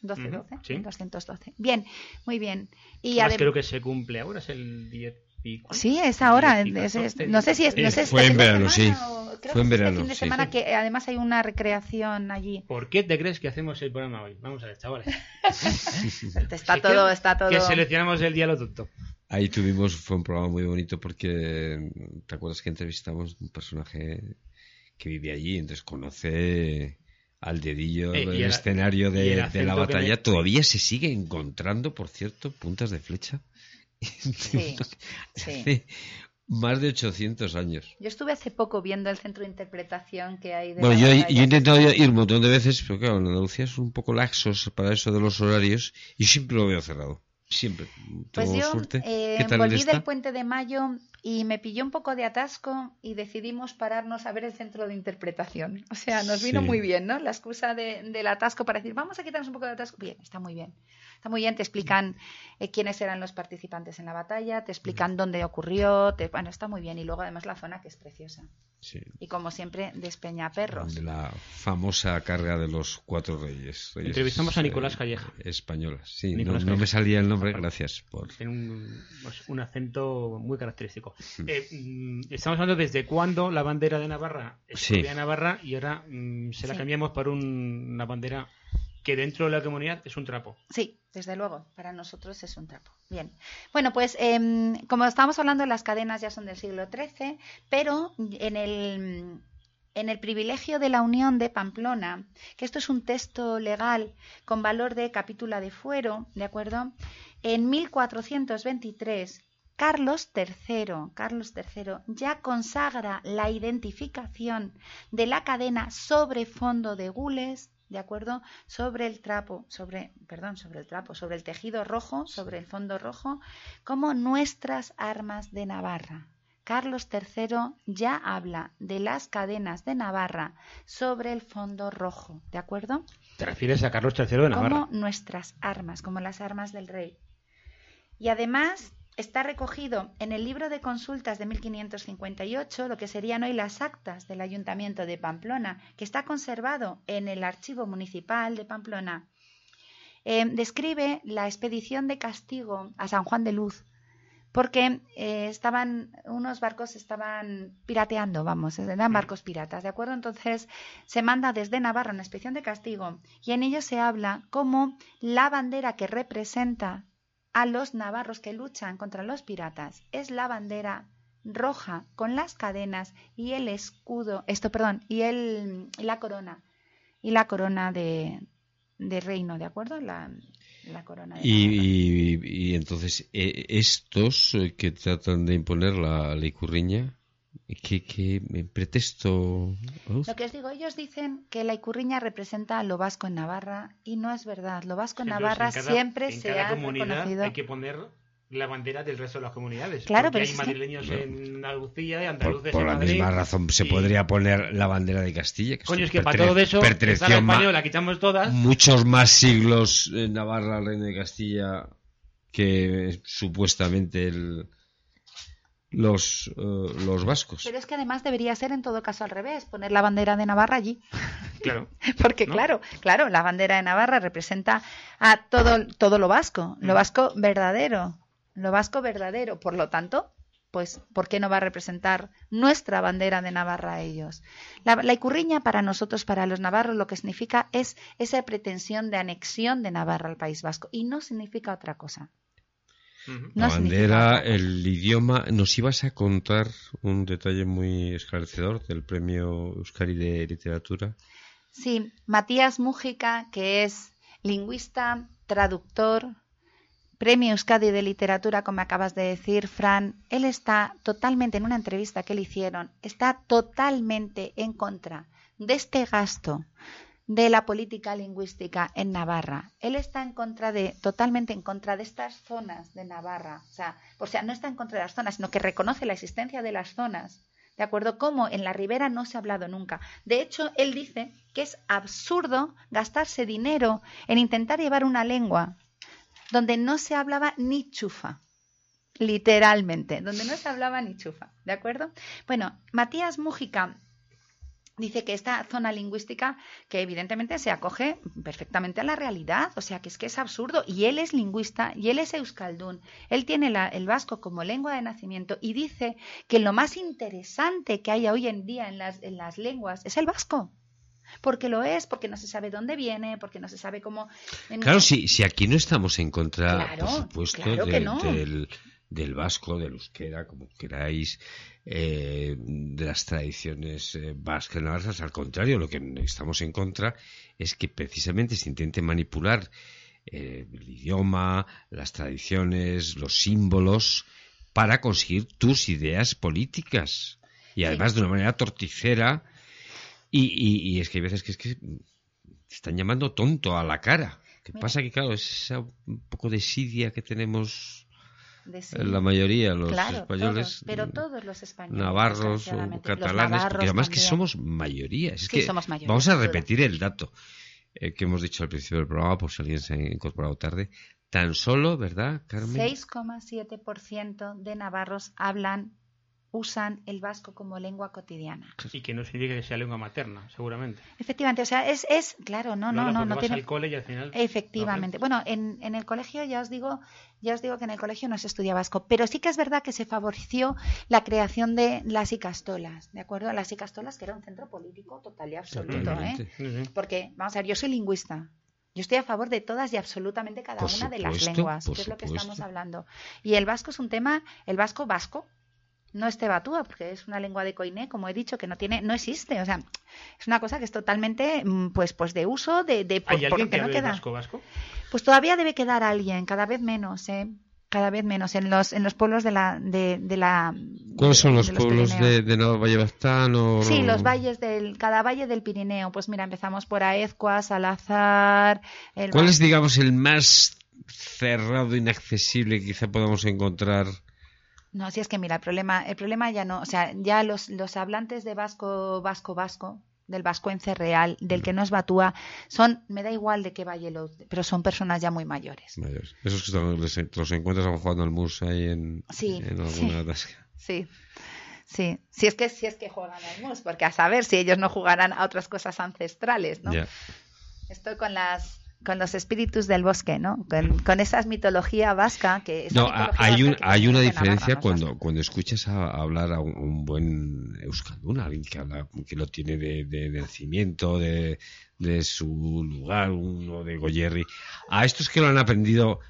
12, Ujú, 12, sí. 1212. Bien, muy bien. Y Además, adem- creo que se cumple ahora, es el 10 y? Sí, es ahora. 10 y es- es- 14, no sé si es. No sé si Fue este en de verano, sí. semana o- creo Fue en este verano, fin de sí. semana que además hay una recreación allí. ¿Por qué te crees que hacemos el programa hoy? Vamos a ver, chavales. Está Sí, todo, que- está todo. Que seleccionamos el día lo tonto. Ahí tuvimos, fue un programa muy bonito porque, ¿te acuerdas que entrevistamos un personaje que vive allí? Entonces conoce al dedillo Eh, del el- escenario de, el de la batalla, me- todavía se sigue encontrando, por cierto, puntas de flecha. Sí, más de 800 años. Yo estuve hace poco viendo el centro de interpretación que hay de Bueno, la yo, he- batalla. yo he intentado ir un montón de veces, pero claro, en Andalucía son un poco laxos para eso de los horarios y siempre lo veo cerrado. Siempre. Pues Tengo yo suerte. eh, ¿Qué tal volví está? del puente de mayo y me pilló un poco de atasco y decidimos pararnos a ver el centro de interpretación. O sea, nos vino Sí. muy bien, ¿no? La excusa de- del atasco para decir, vamos a quitarnos un poco de atasco. Bien, está muy bien. Está muy bien, te explican eh, quiénes eran los participantes en la batalla, te explican dónde ocurrió, te- bueno, está muy bien. Y luego además la zona que es preciosa. Sí. Y como siempre, despeñaperros. De la famosa carga de los cuatro reyes. reyes, Entrevistamos a Nicolás eh, Calleja. Españolas. Sí, Nicolás no, no me salía el nombre, gracias por. Tiene un, pues, un acento muy característico. Eh, mm, estamos hablando desde cuándo la bandera de Navarra es Sí. de Navarra y ahora mm, se la Sí. cambiamos por un- una bandera que dentro de la comunidad es un trapo. Sí, desde luego, para nosotros es un trapo. Bien. Bueno, pues em, como estábamos hablando, las cadenas ya son del siglo XIII, pero en el, en el privilegio de la Unión de Pamplona, que esto es un texto legal con valor de capítula de fuero, ¿de acuerdo? En 1423, Carlos III, Carlos III ya consagra la identificación de la cadena sobre fondo de gules, ¿de acuerdo? Sobre el trapo, sobre, perdón, sobre el trapo, sobre el tejido rojo, sobre el fondo rojo, como nuestras armas de Navarra. Carlos III ya habla de las cadenas de Navarra sobre el fondo rojo, ¿de acuerdo? Te refieres a Carlos III de Navarra. Como nuestras armas, como las armas del rey. Y además está recogido en el libro de consultas de 1558, lo que serían hoy las actas del Ayuntamiento de Pamplona, que está conservado en el Archivo Municipal de Pamplona. Eh, describe la expedición de castigo a San Juan de Luz, porque eh, estaban unos barcos estaban pirateando, vamos, eran barcos piratas, ¿de acuerdo? Entonces se manda desde Navarra una expedición de castigo y en ello se habla como la bandera que representa a los navarros que luchan contra los piratas es la bandera roja con las cadenas y el escudo, esto, perdón, y el y la corona y la corona de, de reino, ¿de acuerdo? La, la corona de Y, y- y entonces, eh, estos eh, que tratan de imponer la ley curriña, ¿qué, qué pretexto? Lo que os digo, ellos dicen que la Icurriña representa a lo vasco en Navarra y no es verdad. Lo vasco en Sí, pero Navarra en cada- siempre en se cada ha comunidad reconocido. hay que poner la bandera del resto de las comunidades. Claro, pero hay es que- madrileños en Andalucía y Por, andaluces por en la Madrid. misma razón se y- podría poner la bandera de Castilla. Que Coño, es que para todo eso, perteneció la española, quitamos todas. muchos más siglos en Navarra al reino de Castilla que supuestamente el, los, eh, los vascos. Pero es que además debería ser en todo caso al revés, poner la bandera de Navarra allí. Claro. Porque ¿No? claro, claro, la bandera de Navarra representa a todo, todo lo vasco, Mm. lo vasco verdadero, lo vasco verdadero. Por lo tanto, pues, ¿por qué no va a representar nuestra bandera de Navarra a ellos? La, la Icurriña para nosotros, para los navarros, lo que significa es esa pretensión de anexión de Navarra al País Vasco y no significa otra cosa. No la bandera, el idioma. Nos ibas a contar un detalle muy esclarecedor del premio Euskari de literatura. Sí, Matías Mújica, que es lingüista, traductor, Premio Euskadi de Literatura, como acabas de decir, Fran, él está totalmente, en una entrevista que le hicieron, está totalmente en contra de este gasto de la política lingüística en Navarra. Él está en contra de, totalmente en contra de estas zonas de Navarra. O sea, o sea, no está en contra de las zonas, sino que reconoce la existencia de las zonas. ¿De acuerdo? Como en la ribera no se ha hablado nunca. De hecho, él dice que es absurdo gastarse dinero en intentar llevar una lengua donde no se hablaba ni chufa. Literalmente, donde no se hablaba ni chufa. ¿De acuerdo? Bueno, Matías Mújica dice que esta zona lingüística, que evidentemente se acoge perfectamente a la realidad, o sea que es que es absurdo, y él es lingüista, y él es euskaldún, él tiene la- el vasco como lengua de nacimiento, y dice que lo más interesante que hay hoy en día en las, en las lenguas es el vasco. Porque lo es, porque no se sabe dónde viene, porque no se sabe cómo... Claro, si, si aquí no estamos en contra, Claro, por supuesto, claro de- no. del, del vasco, del euskera, como queráis, eh, de las tradiciones eh, vascas navarras. Al contrario, lo que estamos en contra es que precisamente se intente manipular eh, el idioma, las tradiciones, los símbolos, para conseguir tus ideas políticas. Y además de una manera torticera. Y, y- y es que hay veces que es que te están llamando tonto a la cara. ¿Qué pasa? Que claro, es esa un poco de sidia que tenemos sí. la mayoría, los Claro, españoles, todos, pero todos los españoles. navarros o catalanes, navarros porque además que también. somos mayoría. Es Sí, que somos mayoría, vamos a repetir el dato eh, que hemos dicho al principio del programa, por si alguien se ha incorporado tarde. Tan solo, ¿verdad, Carmen? 6,7% de navarros hablan, usan el vasco como lengua cotidiana. Y que no significa que sea lengua materna, seguramente. Efectivamente, o sea, es, es claro, no, no, no, porque no vas tiene... al cole y al final... Efectivamente. Bueno, en, en el colegio ya os digo, ya os digo que en el colegio no se estudia vasco, pero sí que es verdad que se favoreció la creación de las icastolas, ¿de acuerdo? Las icastolas que era un centro político total y absoluto. ¿eh? Porque, vamos a ver, yo soy lingüista. Yo estoy a favor de todas y absolutamente cada Por una de las lenguas, que es lo que estamos hablando. Y el vasco es un tema, el vasco vasco, no es tebatúa, porque es una lengua de coiné, como he dicho, que no tiene, no existe. O sea, es una cosa que es totalmente, mm, pues, pues de uso, de, de por- ¿Hay alguien porque que no queda. vasco vasco? Pues todavía debe quedar alguien, cada vez menos, ¿eh? Cada vez menos en los en los pueblos de la de, de la ¿Cuáles son de los pueblos Pirineos. de, de Valle Bastán o Sí, los valles del cada valle del Pirineo. Pues mira, empezamos por Aezcua, Salazar, el ¿Cuál es, digamos, el más cerrado, inaccesible que quizá podamos encontrar? No, si es que mira, el problema, el problema ya no, o sea, ya los, los hablantes de vasco, vasco, vasco, del vascoense real, del que no es batúa, son, me da igual de qué valle lo, pero son personas ya muy mayores. Mayores. Esos que los encuentras jugando al mus ahí en, Sí, en alguna sí. tasca. Sí. Sí, si es que si es que juegan al mus, porque a saber si ellos no jugarán a otras cosas ancestrales, ¿no? Ya. Estoy con las con los espíritus del bosque, ¿no? Con, con esa mitología vasca que esa No, hay, un, que hay una Navarra, diferencia cuando, cuando escuchas a, a hablar a un, un buen euskaldun, alguien que habla, que lo tiene de, de- de nacimiento, de, de su lugar, uno de Goyerri, a estos que lo han aprendido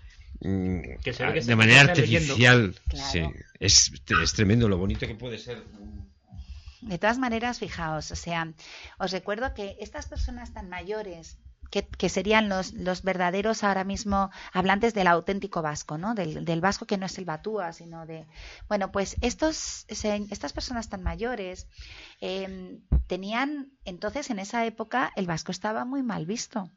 mm, Que se ve que se- de manera artificial, Claro. sí, es, es tremendo lo bonito que puede ser. De todas maneras, fijaos, o sea, os recuerdo que estas personas tan mayores, que, que serían los, los verdaderos ahora mismo hablantes del auténtico vasco, ¿no? Del, del vasco que no es el batúa, sino de... Bueno, pues estos, se- estas personas tan mayores eh, tenían, entonces en esa época el vasco estaba muy mal visto.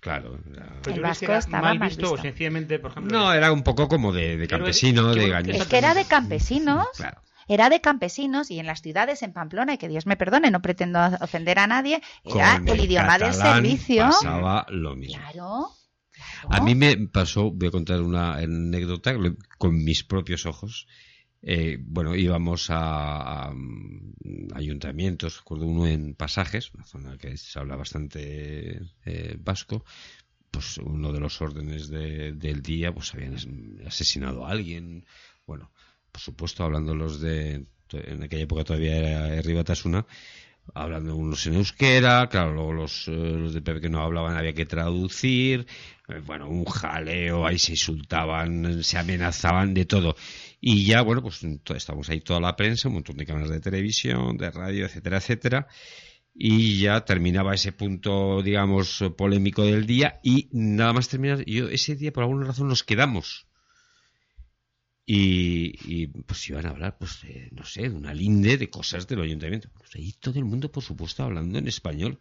Claro. El ¿tú crees que vasco era estaba mal mal visto, o sencillamente, por ejemplo... No, era un poco como de, de campesino, de. Es que era de campesinos. Claro. Era de campesinos y en las ciudades, en Pamplona, y que Dios me perdone, no pretendo ofender a nadie, era el idioma del servicio. Pasaba lo mismo. Claro. A mí me pasó, voy a contar una anécdota con mis propios ojos. Eh, bueno, íbamos a, a, mm, ayuntamientos, recuerdo uno en Pasajes, una zona que se habla bastante eh, vasco. Pues uno de los órdenes de- del día, pues habían as- asesinado a alguien. Bueno, por supuesto, hablando los de. En aquella época todavía era Herri hablando unos en euskera, claro, luego los, eh, los de PP que no hablaban había que traducir, eh, bueno, un jaleo, ahí se insultaban, se amenazaban de todo. Y ya, bueno, pues estamos ahí toda la prensa, un montón de cámaras de televisión, de radio, etcétera, etcétera. Y ya terminaba ese punto, digamos, polémico del día y nada más terminar, yo ese día por alguna razón nos quedamos. Y, y, pues iban a hablar, pues, de, no sé, de una linde de cosas del ayuntamiento. Pues ahí todo el mundo, por supuesto, hablando en español.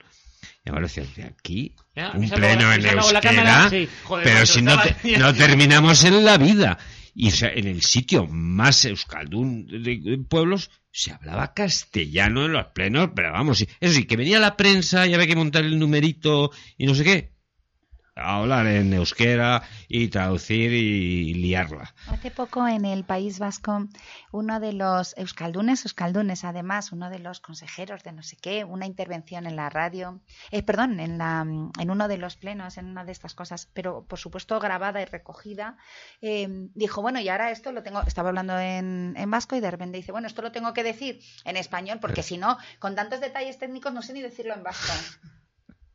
Y ahora decían, de aquí, Ya, un pleno la- en euskera, cámara, sí, joder, pero si no, te- no terminamos en la vida. Y o sea, en el sitio más euskaldun de, de pueblos se hablaba castellano en los plenos, pero vamos, eso sí, que venía la prensa y había que montar el numerito y no sé qué. A hablar en euskera y traducir y liarla. Hace poco en el País Vasco, uno de los euskaldunes, euskaldunes además, uno de los consejeros de no sé qué, una intervención en la radio, eh, perdón, en, la, en uno de los plenos, en una de estas cosas, pero por supuesto grabada y recogida, eh, dijo, bueno, y ahora esto lo tengo, estaba hablando en, en vasco y de repente dice, bueno, esto lo tengo que decir en español porque si no, con tantos detalles técnicos no sé ni decirlo en vasco.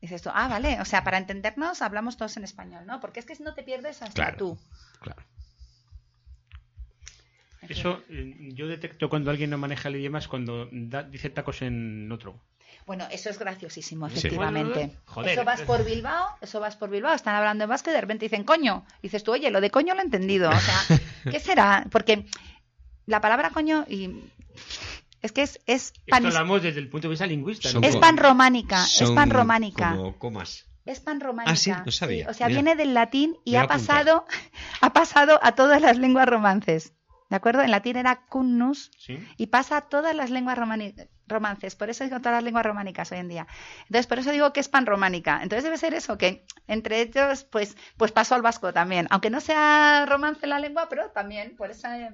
Dices tú, ah, vale, o sea, para entendernos hablamos todos en español, ¿no? Porque es que si no te pierdes hasta Claro. tú. Claro. Eso, eh, yo detecto cuando alguien no maneja el idioma es cuando da- dice tacos en otro. Bueno, eso es graciosísimo, Sí. efectivamente. Joder. Eso vas por Bilbao, eso vas por Bilbao, están hablando en vasco y de repente dicen coño. Y dices tú, oye, lo de coño lo he entendido. O sea, ¿qué será? Porque la palabra coño y es que es, es Esto pan, hablamos desde el punto de vista lingüista. Son ¿no? es pan románica, es Son pan románica. Como comas. Es pan románica. Ah, sí, no sabía. O sea, Mira. viene del latín y ha pasado, ha pasado a todas las lenguas romances. ¿De acuerdo? En latín era cunnus Sí. y pasa a todas las lenguas romances. Por eso digo todas las lenguas románicas hoy en día. Entonces, por eso digo que es pan románica. Entonces debe ser eso, que entre ellos, pues, pues pasó al vasco también. Aunque no sea romance la lengua, pero también por ese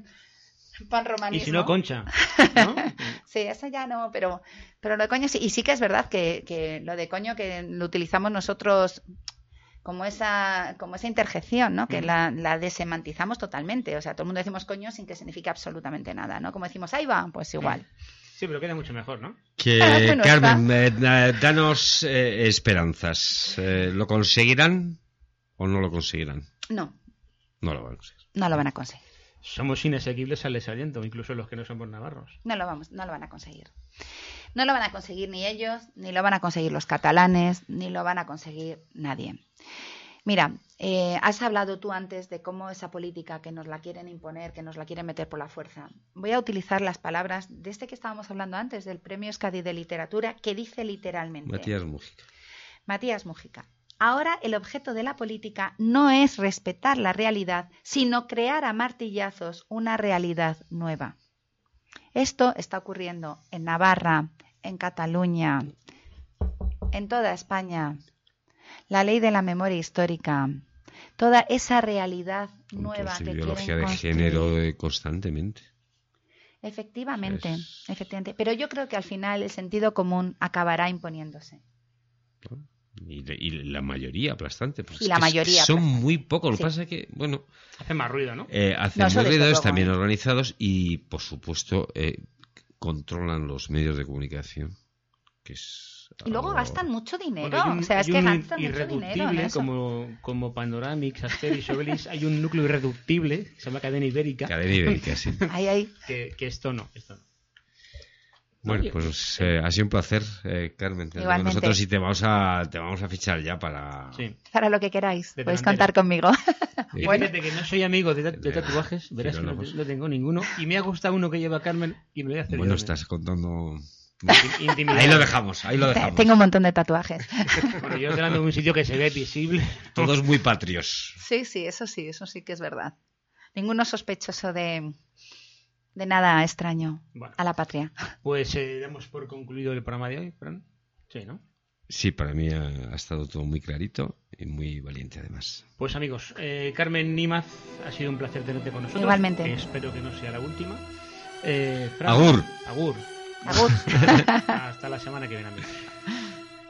pan Y romanismo. si no, concha. Sí, eso ya no, pero, pero lo de coño sí. Y sí que es verdad que, que lo de coño que lo utilizamos nosotros como esa, como esa interjección, ¿no? Que Mm. la, la desemantizamos totalmente. O sea, todo el mundo decimos coño sin que signifique absolutamente nada, ¿no? Como decimos, ahí va, pues igual. Sí, pero queda mucho mejor, ¿no? Que, Ah, bueno, Carmen, eh, da- danos eh, esperanzas. Eh, ¿Lo conseguirán o no lo conseguirán? No, No lo van a conseguir. no lo van a conseguir. Somos inasequibles al desaliento, incluso los que no somos navarros. No lo vamos, no lo van a conseguir. No lo van a conseguir ni ellos, ni lo van a conseguir los catalanes, ni lo van a conseguir nadie. Mira, eh, has hablado tú antes de cómo esa política que nos la quieren imponer, que nos la quieren meter por la fuerza. Voy a utilizar las palabras de este que estábamos hablando antes, del Premio Euskadi de Literatura, que dice literalmente. Matías Mújica. Matías Mújica. Ahora el objeto de la política no es respetar la realidad, sino crear a martillazos una realidad nueva. Esto está ocurriendo en Navarra, en Cataluña, en toda España. La ley de la memoria histórica, toda esa realidad nueva Con su que ideología de construir. género eh, constantemente. Efectivamente, Es- efectivamente. Pero yo creo que al final el sentido común acabará imponiéndose. Y, de- y la mayoría aplastante. pues Y la mayoría Son aplastante. muy pocos. Lo Sí. que pasa es que, bueno, Hace más ruido, ¿no? eh, hacen No, desde ruido, luego, están bien ¿eh? organizados y, por supuesto, eh, controlan los medios de comunicación. Que es Y luego algo- gastan mucho dinero. Bueno, hay un- o sea, es que gastan mucho dinero. en irreductible eso. como, como Panoramix, Asterix, Obelix. Hay un núcleo irreductible que se llama cadena ibérica. Cadena ibérica, sí. Ahí, ahí. Que, que esto no, esto no. Bueno, Oye, pues eh, ha sido un placer, eh, Carmen, Igualmente. nosotros y te vamos a, te vamos a fichar ya para... Sí. Para lo que queráis. De Podéis delantera. contar conmigo. Sí. Bueno. fíjate que no soy amigo de, de tatuajes, verás que no, no tengo ninguno. Y me ha gustado uno que lleva Carmen y me lo voy a hacer Bueno, yo estás contando... Intimidad. Ahí lo dejamos, ahí lo dejamos. Tengo un montón de tatuajes. Bueno, yo ordenando en un sitio que se ve visible. Todos muy patrios. Sí, sí, eso sí, eso sí que es verdad. Ninguno sospechoso de, de nada extraño Bueno. a la patria. Pues eh, damos por concluido el programa de hoy, Fran. Sí, ¿no? Sí, para mí ha, ha estado todo muy clarito y muy valiente además. Pues amigos, eh, Carmen Nimaz, ha sido un placer tenerte con nosotros. Igualmente. Espero que no sea la última. Eh, Fran, Agur. Agur. Agur. Hasta la semana que viene, amigos.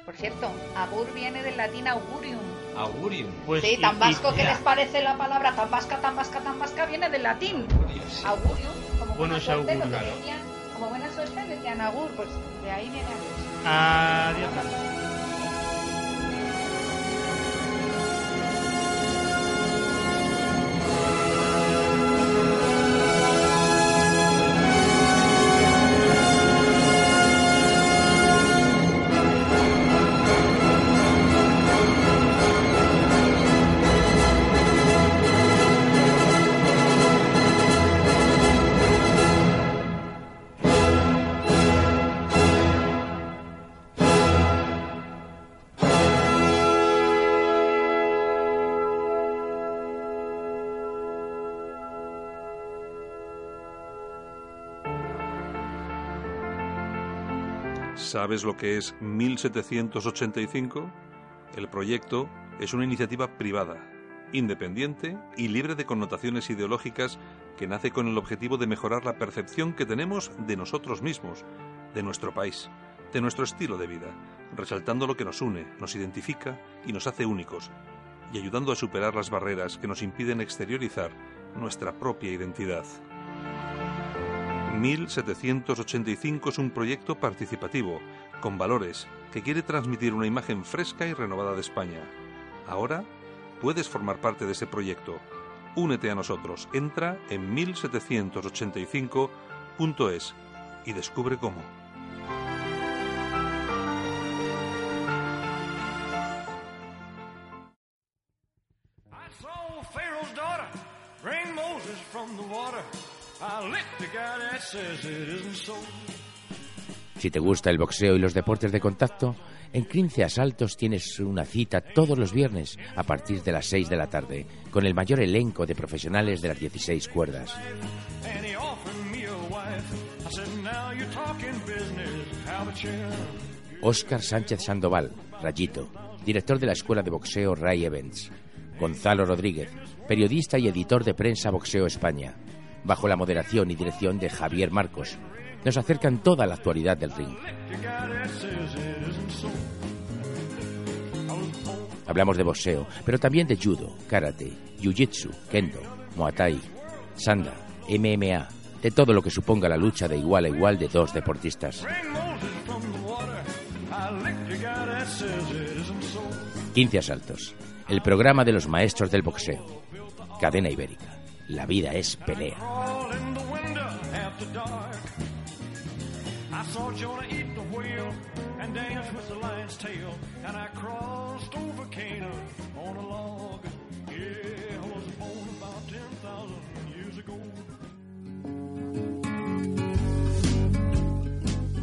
Por cierto, agur viene del latín augurium. Augurium. Pues, sí, y- tan y- vasco que mira, les parece la palabra tan vasca, tan vasca, tan vasca viene del latín. Augurium, como Bueno, que decían, como buena suerte decían agur, pues de ahí viene agur. Adiós, ¿Sabes lo que es 1785? El proyecto es una iniciativa privada, independiente y libre de connotaciones ideológicas que nace con el objetivo de mejorar la percepción que tenemos de nosotros mismos, de nuestro país, de nuestro estilo de vida, resaltando lo que nos une, nos identifica y nos hace únicos, y ayudando a superar las barreras que nos impiden exteriorizar nuestra propia identidad. 1785 es un proyecto participativo, con valores, que quiere transmitir una imagen fresca y renovada de España. Ahora puedes formar parte de ese proyecto. Únete a nosotros. Entra en 1785.es y descubre cómo. Si te gusta el boxeo y los deportes de contacto, en Crince Asaltos tienes una cita todos los viernes a partir de las 6 de la tarde con el mayor elenco de profesionales de las 16 cuerdas. Óscar Sánchez Sandoval, Rayito, director de la Escuela de Boxeo Ray Events. Gonzalo Rodríguez, periodista y editor de prensa Boxeo España. Bajo la moderación y dirección de Javier Marcos, nos acercan toda la actualidad del ring. Hablamos de boxeo, pero también de judo, karate, jiu-jitsu, kendo, muay thai, sanda, MMA, de todo lo que suponga la lucha de igual a igual de dos deportistas. Bring Moses from the water. I licked the guy that says it isn't so. 15 asaltos, el programa de los maestros del boxeo. Cadena Ibérica. La vida es pelea. On a.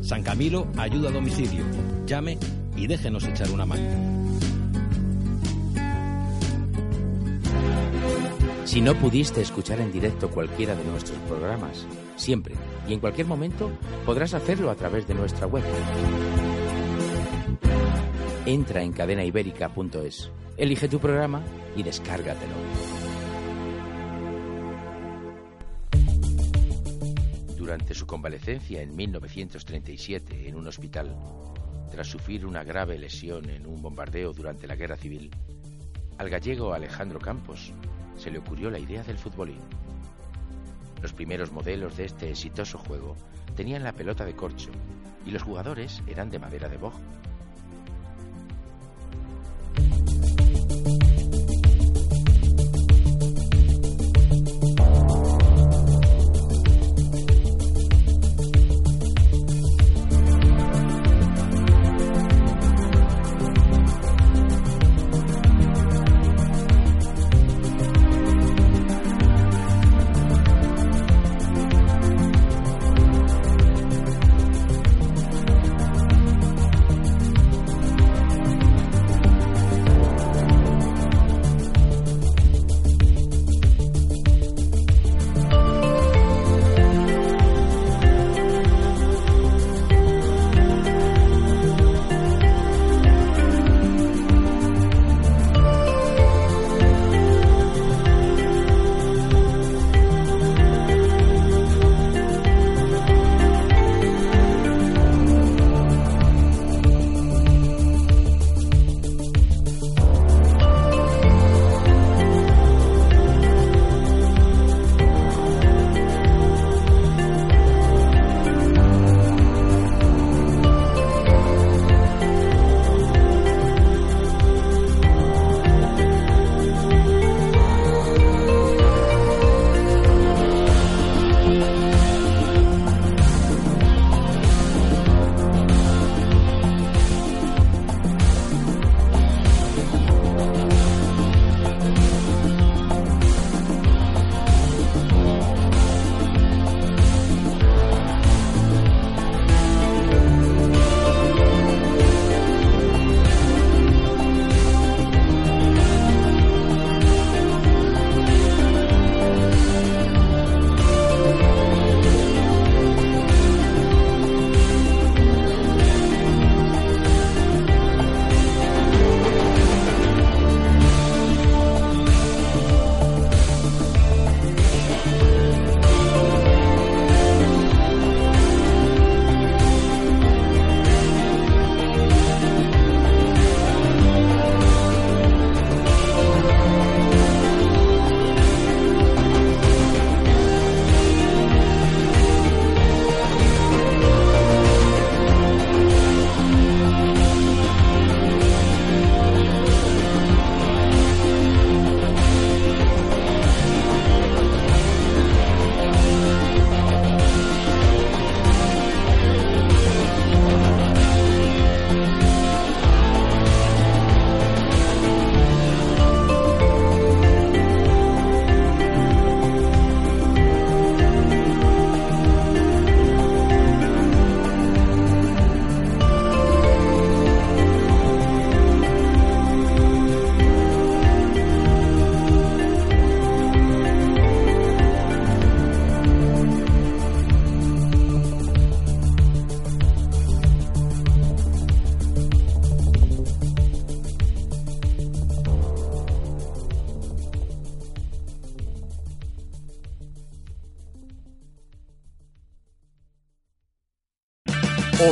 San Camilo ayuda a domicilio. Llame y déjenos echar una mano. Si no pudiste escuchar en directo cualquiera de nuestros programas, siempre y en cualquier momento podrás hacerlo a través de nuestra web. Entra en cadenaibérica.es, elige tu programa y descárgatelo. Durante su convalecencia en 1937 en un hospital, tras sufrir una grave lesión en un bombardeo durante la Guerra Civil, al gallego Alejandro Campos se le ocurrió la idea del futbolín. Los primeros modelos de este exitoso juego tenían la pelota de corcho y los jugadores eran de madera de boj.